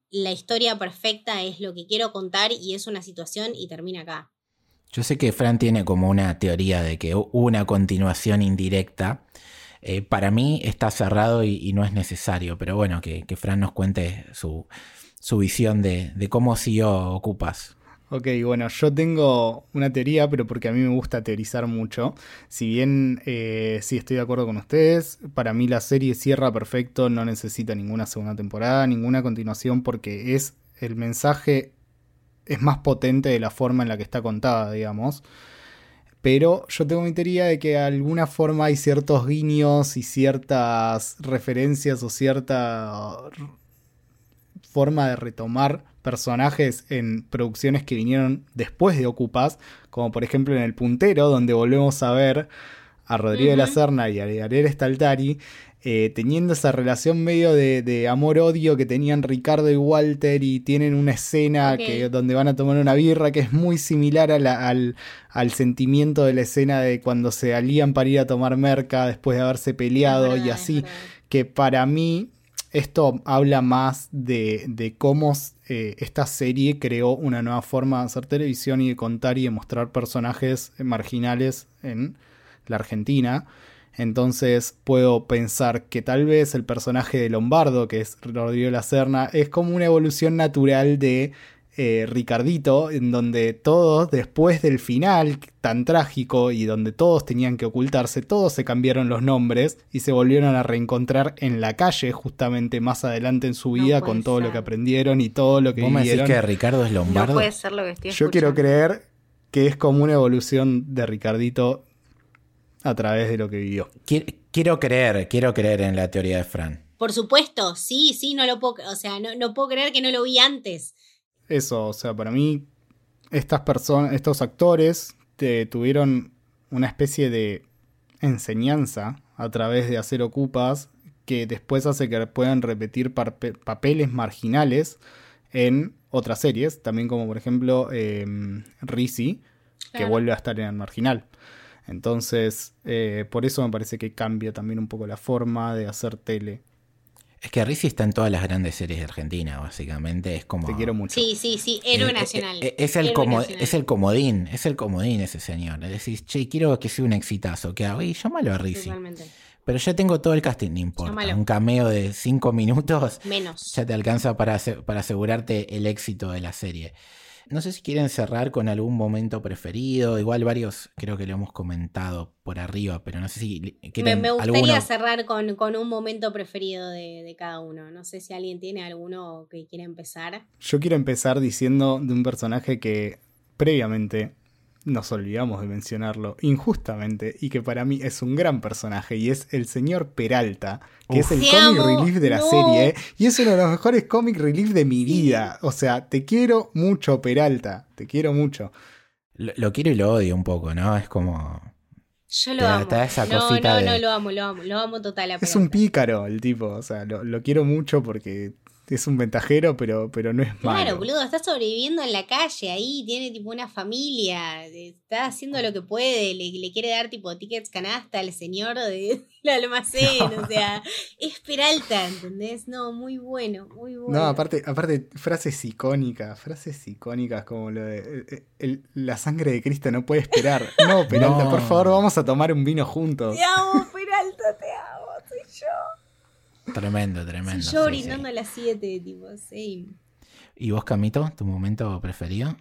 la historia perfecta es lo que quiero contar y es una situación y termina acá. Yo sé que Fran tiene como una teoría de que una continuación indirecta. Eh, para mí está cerrado y, no es necesario, pero bueno, que, Fran nos cuente su, visión de, cómo siguió Ocupas. Ok, bueno, yo tengo una teoría, pero porque a mí me gusta teorizar mucho. Si bien eh, sí estoy de acuerdo con ustedes, para mí la serie cierra perfecto, no necesita ninguna segunda temporada, ninguna continuación, porque es el mensaje es más potente de la forma en la que está contada, digamos. Pero yo tengo mi teoría de que de alguna forma hay ciertos guiños y ciertas referencias o cierta forma de retomar personajes en producciones que vinieron después de Ocupas, como por ejemplo en El Puntero, donde volvemos a ver a Rodrigo de la Serna y a Ariel Staltari eh, teniendo esa relación medio de, amor-odio que tenían Ricardo y Walter y tienen una escena que, donde van a tomar una birra que es muy similar al, sentimiento de la escena de cuando se alían para ir a tomar merca después de haberse peleado y así, que para mí esto habla más de, cómo eh, esta serie creó una nueva forma de hacer televisión y de contar y de mostrar personajes marginales en la Argentina. Entonces puedo pensar que tal vez el personaje de Lombardo, que es Rodrigo La Serna, es como una evolución natural de eh, Ricardito, en donde todos, después del final tan trágico y donde todos tenían que ocultarse, todos se cambiaron los nombres y se volvieron a reencontrar en la calle justamente más adelante en su vida con todo lo que aprendieron y todo lo que ¿Vos me que Ricardo es Lombardo? No puede ser lo que estoy Yo quiero creer que es como una evolución de Ricardito a través de lo que vivió. Quiero, creer, quiero creer en la teoría de Fran. Por supuesto, sí, sí, no lo puedo, o sea, no, puedo creer que no lo vi antes. Eso, o sea, para mí, estas personas, estos actores tuvieron una especie de enseñanza a través de hacer ocupas que después hace que puedan repetir papeles marginales en otras series, también como por ejemplo eh, que vuelve a estar en el marginal. Entonces, eh, por eso me parece que cambia también un poco la forma de hacer tele. Es que Rizzi está en todas las grandes series de Argentina, básicamente. Es como. Te quiero mucho. Sí, sí, sí, héroe eh, nacional. Eh, es, el es el comodín, es el comodín ese señor. Es decir, che, quiero que sea un exitazo. Que hago? Y llámalo a Rizzi. Pero ya tengo todo el casting, no importa. Un cameo de cinco minutos. Menos. Ya te alcanza para, para asegurarte el éxito de la serie. No sé si quieren cerrar con algún momento preferido. Igual varios creo que lo hemos comentado por arriba, pero no sé si quieren Me, me gustaría cerrar con, un momento preferido de, cada uno. No sé si alguien tiene alguno que quiera empezar. Yo quiero empezar diciendo de un personaje que previamente nos olvidamos de mencionarlo injustamente y que para mí es un gran personaje y es el señor Peralta, que es el comic relief de la serie y es uno de los mejores comic relief de mi vida. O sea, te quiero mucho Peralta, te quiero mucho. Lo, quiero y lo odio un poco, ¿no? Es como... Yo lo amo. no, no, no, lo amo, lo amo, lo amo total. es un pícaro el tipo, o sea, lo quiero mucho porque es un ventajero, pero, pero no es malo. Claro, boludo, está sobreviviendo en la calle ahí, tiene tipo una familia, está haciendo lo que puede, le, quiere dar tipo tickets canasta al señor del almacén, o sea, es Peralta, ¿entendés? No, muy bueno, muy bueno. No, aparte, aparte frases icónicas, frases icónicas como lo de la sangre de Cristo no puede esperar. No, Peralta, por favor, vamos a tomar un vino juntos. Te amo, Peralta, te. Tremendo, tremendo. yo brindando a las 7, tipo, sí. ¿Y vos, Camito, tu momento preferido?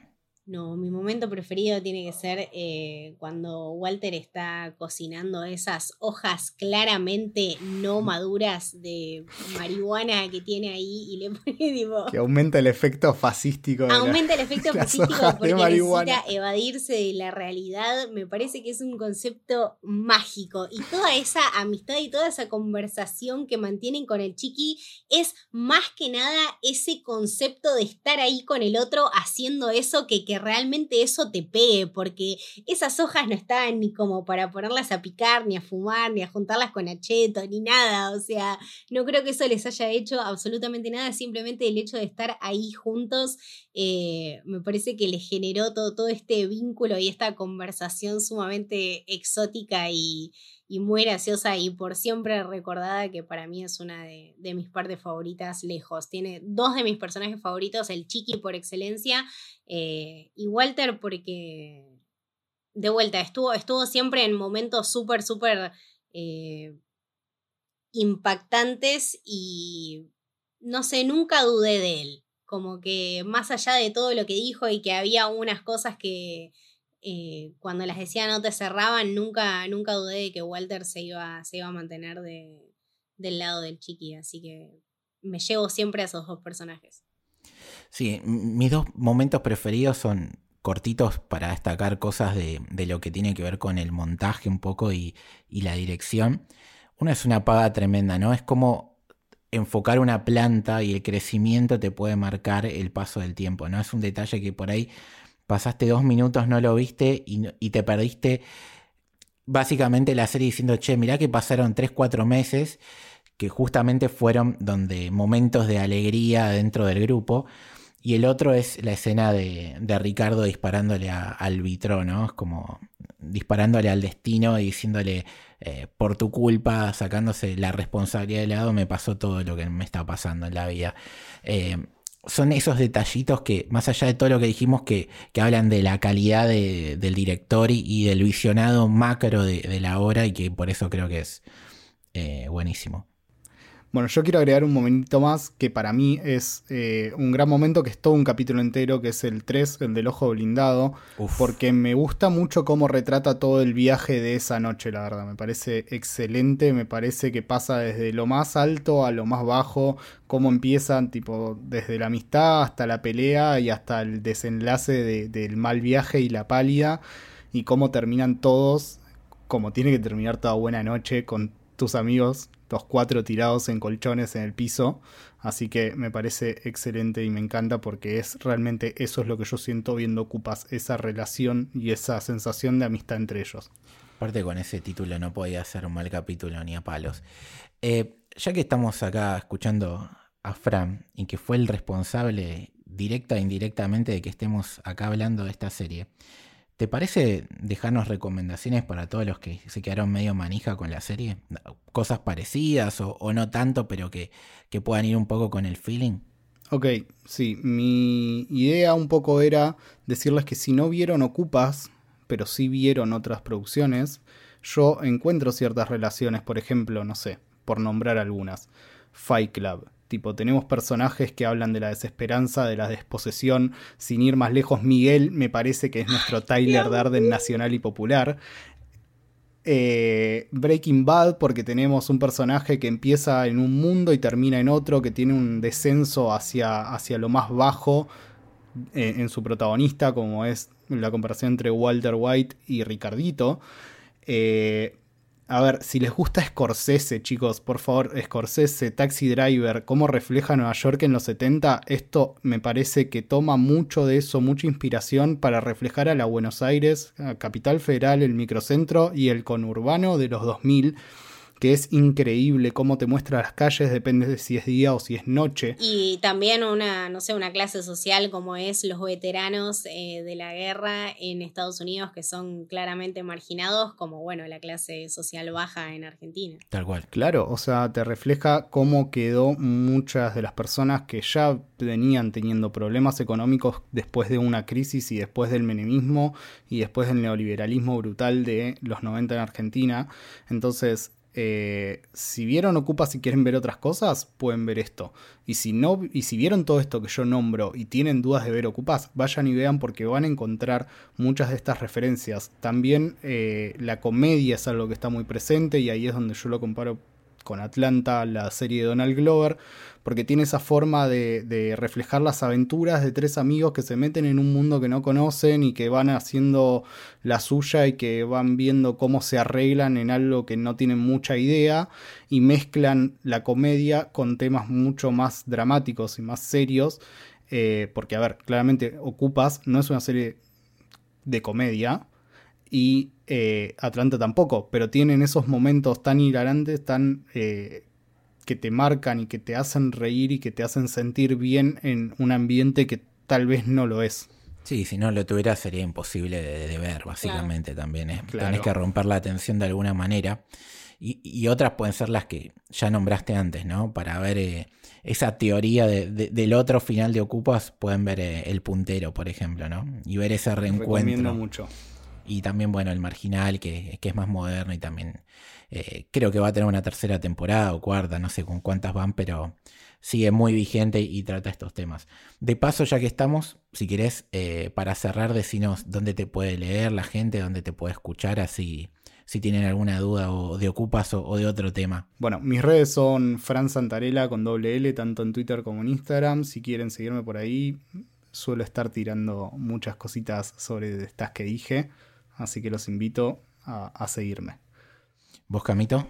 No, mi momento preferido tiene que ser eh, cuando Walter está cocinando esas hojas claramente no maduras de marihuana que tiene ahí y le pone tipo... Que aumenta el efecto fascístico. aumenta el efecto fascístico porque necesita evadirse de la realidad. Me parece que es un concepto mágico. Y toda esa amistad y toda esa conversación que mantienen con el chiqui es más que nada ese concepto de estar ahí con el otro haciendo eso que realmente eso te pegue, porque esas hojas no estaban ni como para ponerlas a picar, ni a fumar, ni a juntarlas con acheto, ni nada. O sea, no creo que eso les haya hecho absolutamente nada, simplemente el hecho de estar ahí juntos eh, me parece que les generó todo, todo este vínculo y esta conversación sumamente exótica y, y muy graciosa y por siempre recordada que para mí es una de, mis partes favoritas lejos. Tiene dos de mis personajes favoritos, el Chiqui por excelencia eh, y Walter porque de vuelta estuvo, estuvo siempre en momentos súper, súper eh, impactantes y no sé, nunca dudé de él. Como que más allá de todo lo que dijo y que había unas cosas que, eh, cuando las decía no te cerraban, nunca, nunca dudé de que Walter se iba, se iba a mantener de, del lado del chiqui, así que me llevo siempre a esos dos personajes. Sí, mis dos momentos preferidos son cortitos para destacar cosas de, lo que tiene que ver con el montaje un poco y, y la dirección. Una es una paga tremenda, ¿no? Es como enfocar una planta y el crecimiento te puede marcar el paso del tiempo, ¿no? Es un detalle que por ahí pasaste dos minutos, no lo viste y, te perdiste básicamente la serie diciendo, che, mirá que pasaron tres, cuatro meses que justamente fueron donde momentos de alegría dentro del grupo. Y el otro es la escena de, Ricardo disparándole al vitro, ¿no? Es como disparándole al destino y diciéndole, eh, por tu culpa, sacándose la responsabilidad de lado, me pasó todo lo que me está pasando en la vida. Eh, son esos detallitos que, más allá de todo lo que dijimos, que, hablan de la calidad del director y, del visionado macro de, la obra y que por eso creo que es eh, buenísimo. Bueno, yo quiero agregar un momentito más que para mí es eh, un gran momento, que es todo un capítulo entero, que es el 3, el del ojo blindado, porque me gusta mucho cómo retrata todo el viaje de esa noche, la verdad. Me parece excelente, me parece que pasa desde lo más alto a lo más bajo, cómo empiezan, tipo, desde la amistad hasta la pelea y hasta el desenlace del mal viaje y la pálida, y cómo terminan todos como tiene que terminar toda buena noche con tus amigos los cuatro tirados en colchones en el piso. Así que me parece excelente y me encanta porque es realmente eso es lo que yo siento viendo Ocupas, esa relación y esa sensación de amistad entre ellos. Aparte con ese título no podía ser un mal capítulo ni a palos. Eh, ya que estamos acá escuchando a Fran y que fue el responsable directa e indirectamente de que estemos acá hablando de esta serie, ¿te parece dejarnos recomendaciones para todos los que se quedaron medio manija con la serie? Cosas parecidas o, no tanto, pero que, que puedan ir un poco con el feeling. Ok, sí, mi idea un poco era decirles que si no vieron Ocupas, pero sí vieron otras producciones, yo encuentro ciertas relaciones, por ejemplo, no sé, por nombrar algunas. Fight Club. Tipo, tenemos personajes que hablan de la desesperanza, de la desposesión. Sin ir más lejos, Miguel me parece que es nuestro Tyler Darden nacional y popular. Eh, Breaking Bad, porque tenemos un personaje que empieza en un mundo y termina en otro, que tiene un descenso hacia, hacia lo más bajo eh, en su protagonista, como es la comparación entre Walter White y Ricardito. Eh, a ver, si les gusta Scorsese, chicos, por favor, Scorsese, Taxi Driver, cómo refleja Nueva York en los 70, esto me parece que toma mucho de eso, mucha inspiración para reflejar a la Buenos Aires, a Capital Federal, el microcentro y el conurbano de los 2000 que es increíble cómo te muestra las calles, depende de si es día o si es noche. Y también una, no sé, una clase social como es los veteranos eh, de la guerra en Estados Unidos que son claramente marginados, como bueno, la clase social baja en Argentina. Tal cual. Claro, o sea, te refleja cómo quedó muchas de las personas que ya venían teniendo problemas económicos después de una crisis y después del menemismo y después del neoliberalismo brutal de los 90 en Argentina. Entonces, eh, si vieron Ocupas y quieren ver otras cosas, pueden ver esto. Y si no, y si vieron todo esto que yo nombro y tienen dudas de ver Ocupas, vayan y vean porque van a encontrar muchas de estas referencias. También eh, la comedia es algo que está muy presente y ahí es donde yo lo comparo con Atlanta, la serie de Donald Glover, porque tiene esa forma de, reflejar las aventuras de tres amigos que se meten en un mundo que no conocen y que van haciendo la suya y que van viendo cómo se arreglan en algo que no tienen mucha idea y mezclan la comedia con temas mucho más dramáticos y más serios, eh, porque a ver, claramente Ocupas no es una serie de comedia, y eh, Atlanta tampoco, pero tienen esos momentos tan hilarantes, tan eh, que te marcan y que te hacen reír y que te hacen sentir bien en un ambiente que tal vez no lo es. Sí, si no lo tuviera sería imposible de, ver, básicamente también. ¿eh? Tenés que romper la atención de alguna manera. Y, otras pueden ser las que ya nombraste antes, ¿no? Para ver esa teoría del otro final de Ocupas, pueden ver el puntero, por ejemplo, ¿no? Y ver ese reencuentro. Recomiendo mucho y también, bueno, el marginal, que, es más moderno y también eh, creo que va a tener una tercera temporada o cuarta, no sé con cuántas van, pero sigue muy vigente y trata estos temas. De paso, ya que estamos, si querés, eh, para cerrar, decinos dónde te puede leer la gente, dónde te puede escuchar, así si tienen alguna duda o de Ocupas o, de otro tema. Bueno, mis redes son Fran Santarela con doble L, tanto en Twitter como en Instagram. Si quieren seguirme por ahí, suelo estar tirando muchas cositas sobre estas que dije. Así que los invito a, seguirme. ¿Vos, Camito?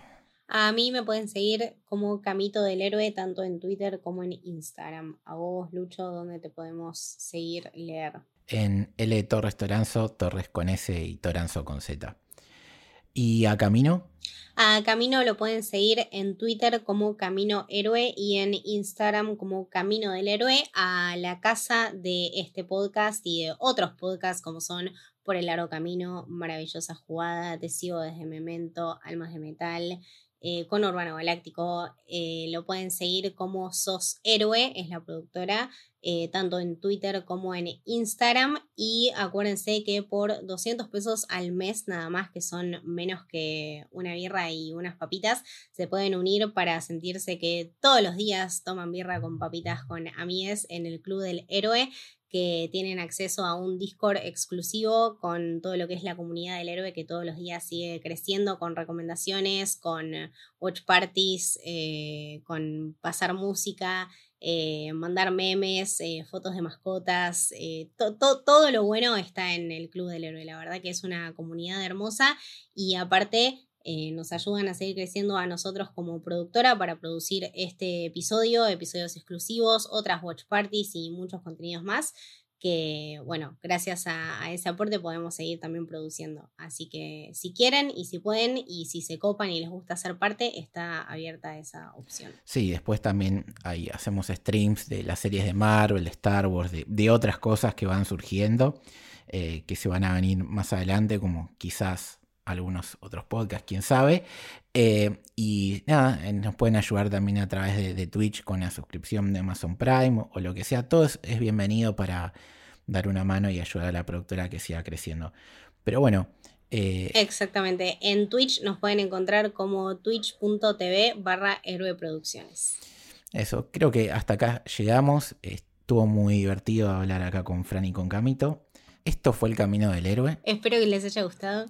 A mí me pueden seguir como Camito del Héroe, tanto en Twitter como en Instagram. A vos, Lucho, ¿dónde te podemos seguir, leer? En L Torres Toranzo, Torres con S y Toranzo con Z. ¿Y a Camino? A Camino lo pueden seguir en Twitter como Camino Héroe y en Instagram como Camino del Héroe. A la casa de este podcast y de otros podcasts como son por el largo camino, maravillosa jugada, Te sigo desde Memento, Almas de Metal, eh, con Urbano Galáctico. Eh, lo pueden seguir como Sos Héroe, es la productora, eh, tanto en Twitter como en Instagram. Y acuérdense que por 200 pesos al mes, nada más que son menos que una birra y unas papitas, se pueden unir para sentirse que todos los días toman birra con papitas con amigues en el Club del Héroe que tienen acceso a un Discord exclusivo con todo lo que es la comunidad del héroe que todos los días sigue creciendo con recomendaciones, con watch parties, eh, con pasar música, eh, mandar memes, eh, fotos de mascotas, todo lo bueno está en el Club del Héroe. La verdad que es una comunidad hermosa y aparte eh, nos ayudan a seguir creciendo a nosotros como productora para producir este episodio, episodios exclusivos, otras watch parties y muchos contenidos más que, bueno, gracias a, ese aporte podemos seguir también produciendo. Así que si quieren y si pueden y si se copan y les gusta ser parte, está abierta esa opción. Sí, después también ahí hacemos streams de las series de Marvel, Star Wars, de, otras cosas que van surgiendo, eh, que se van a venir más adelante, como quizás algunos otros podcasts, quién sabe. Eh, y nada, eh, nos pueden ayudar también a través de, Twitch con la suscripción de Amazon Prime o, lo que sea. Todo es, bienvenido para dar una mano y ayudar a la productora que siga creciendo. Pero bueno. Eh, Exactamente. En Twitch nos pueden encontrar como twitch.tv barra héroe producciones. Eso, creo que hasta acá llegamos. Estuvo muy divertido hablar acá con Fran y con Camito. Esto fue el camino del héroe. Espero que les haya gustado.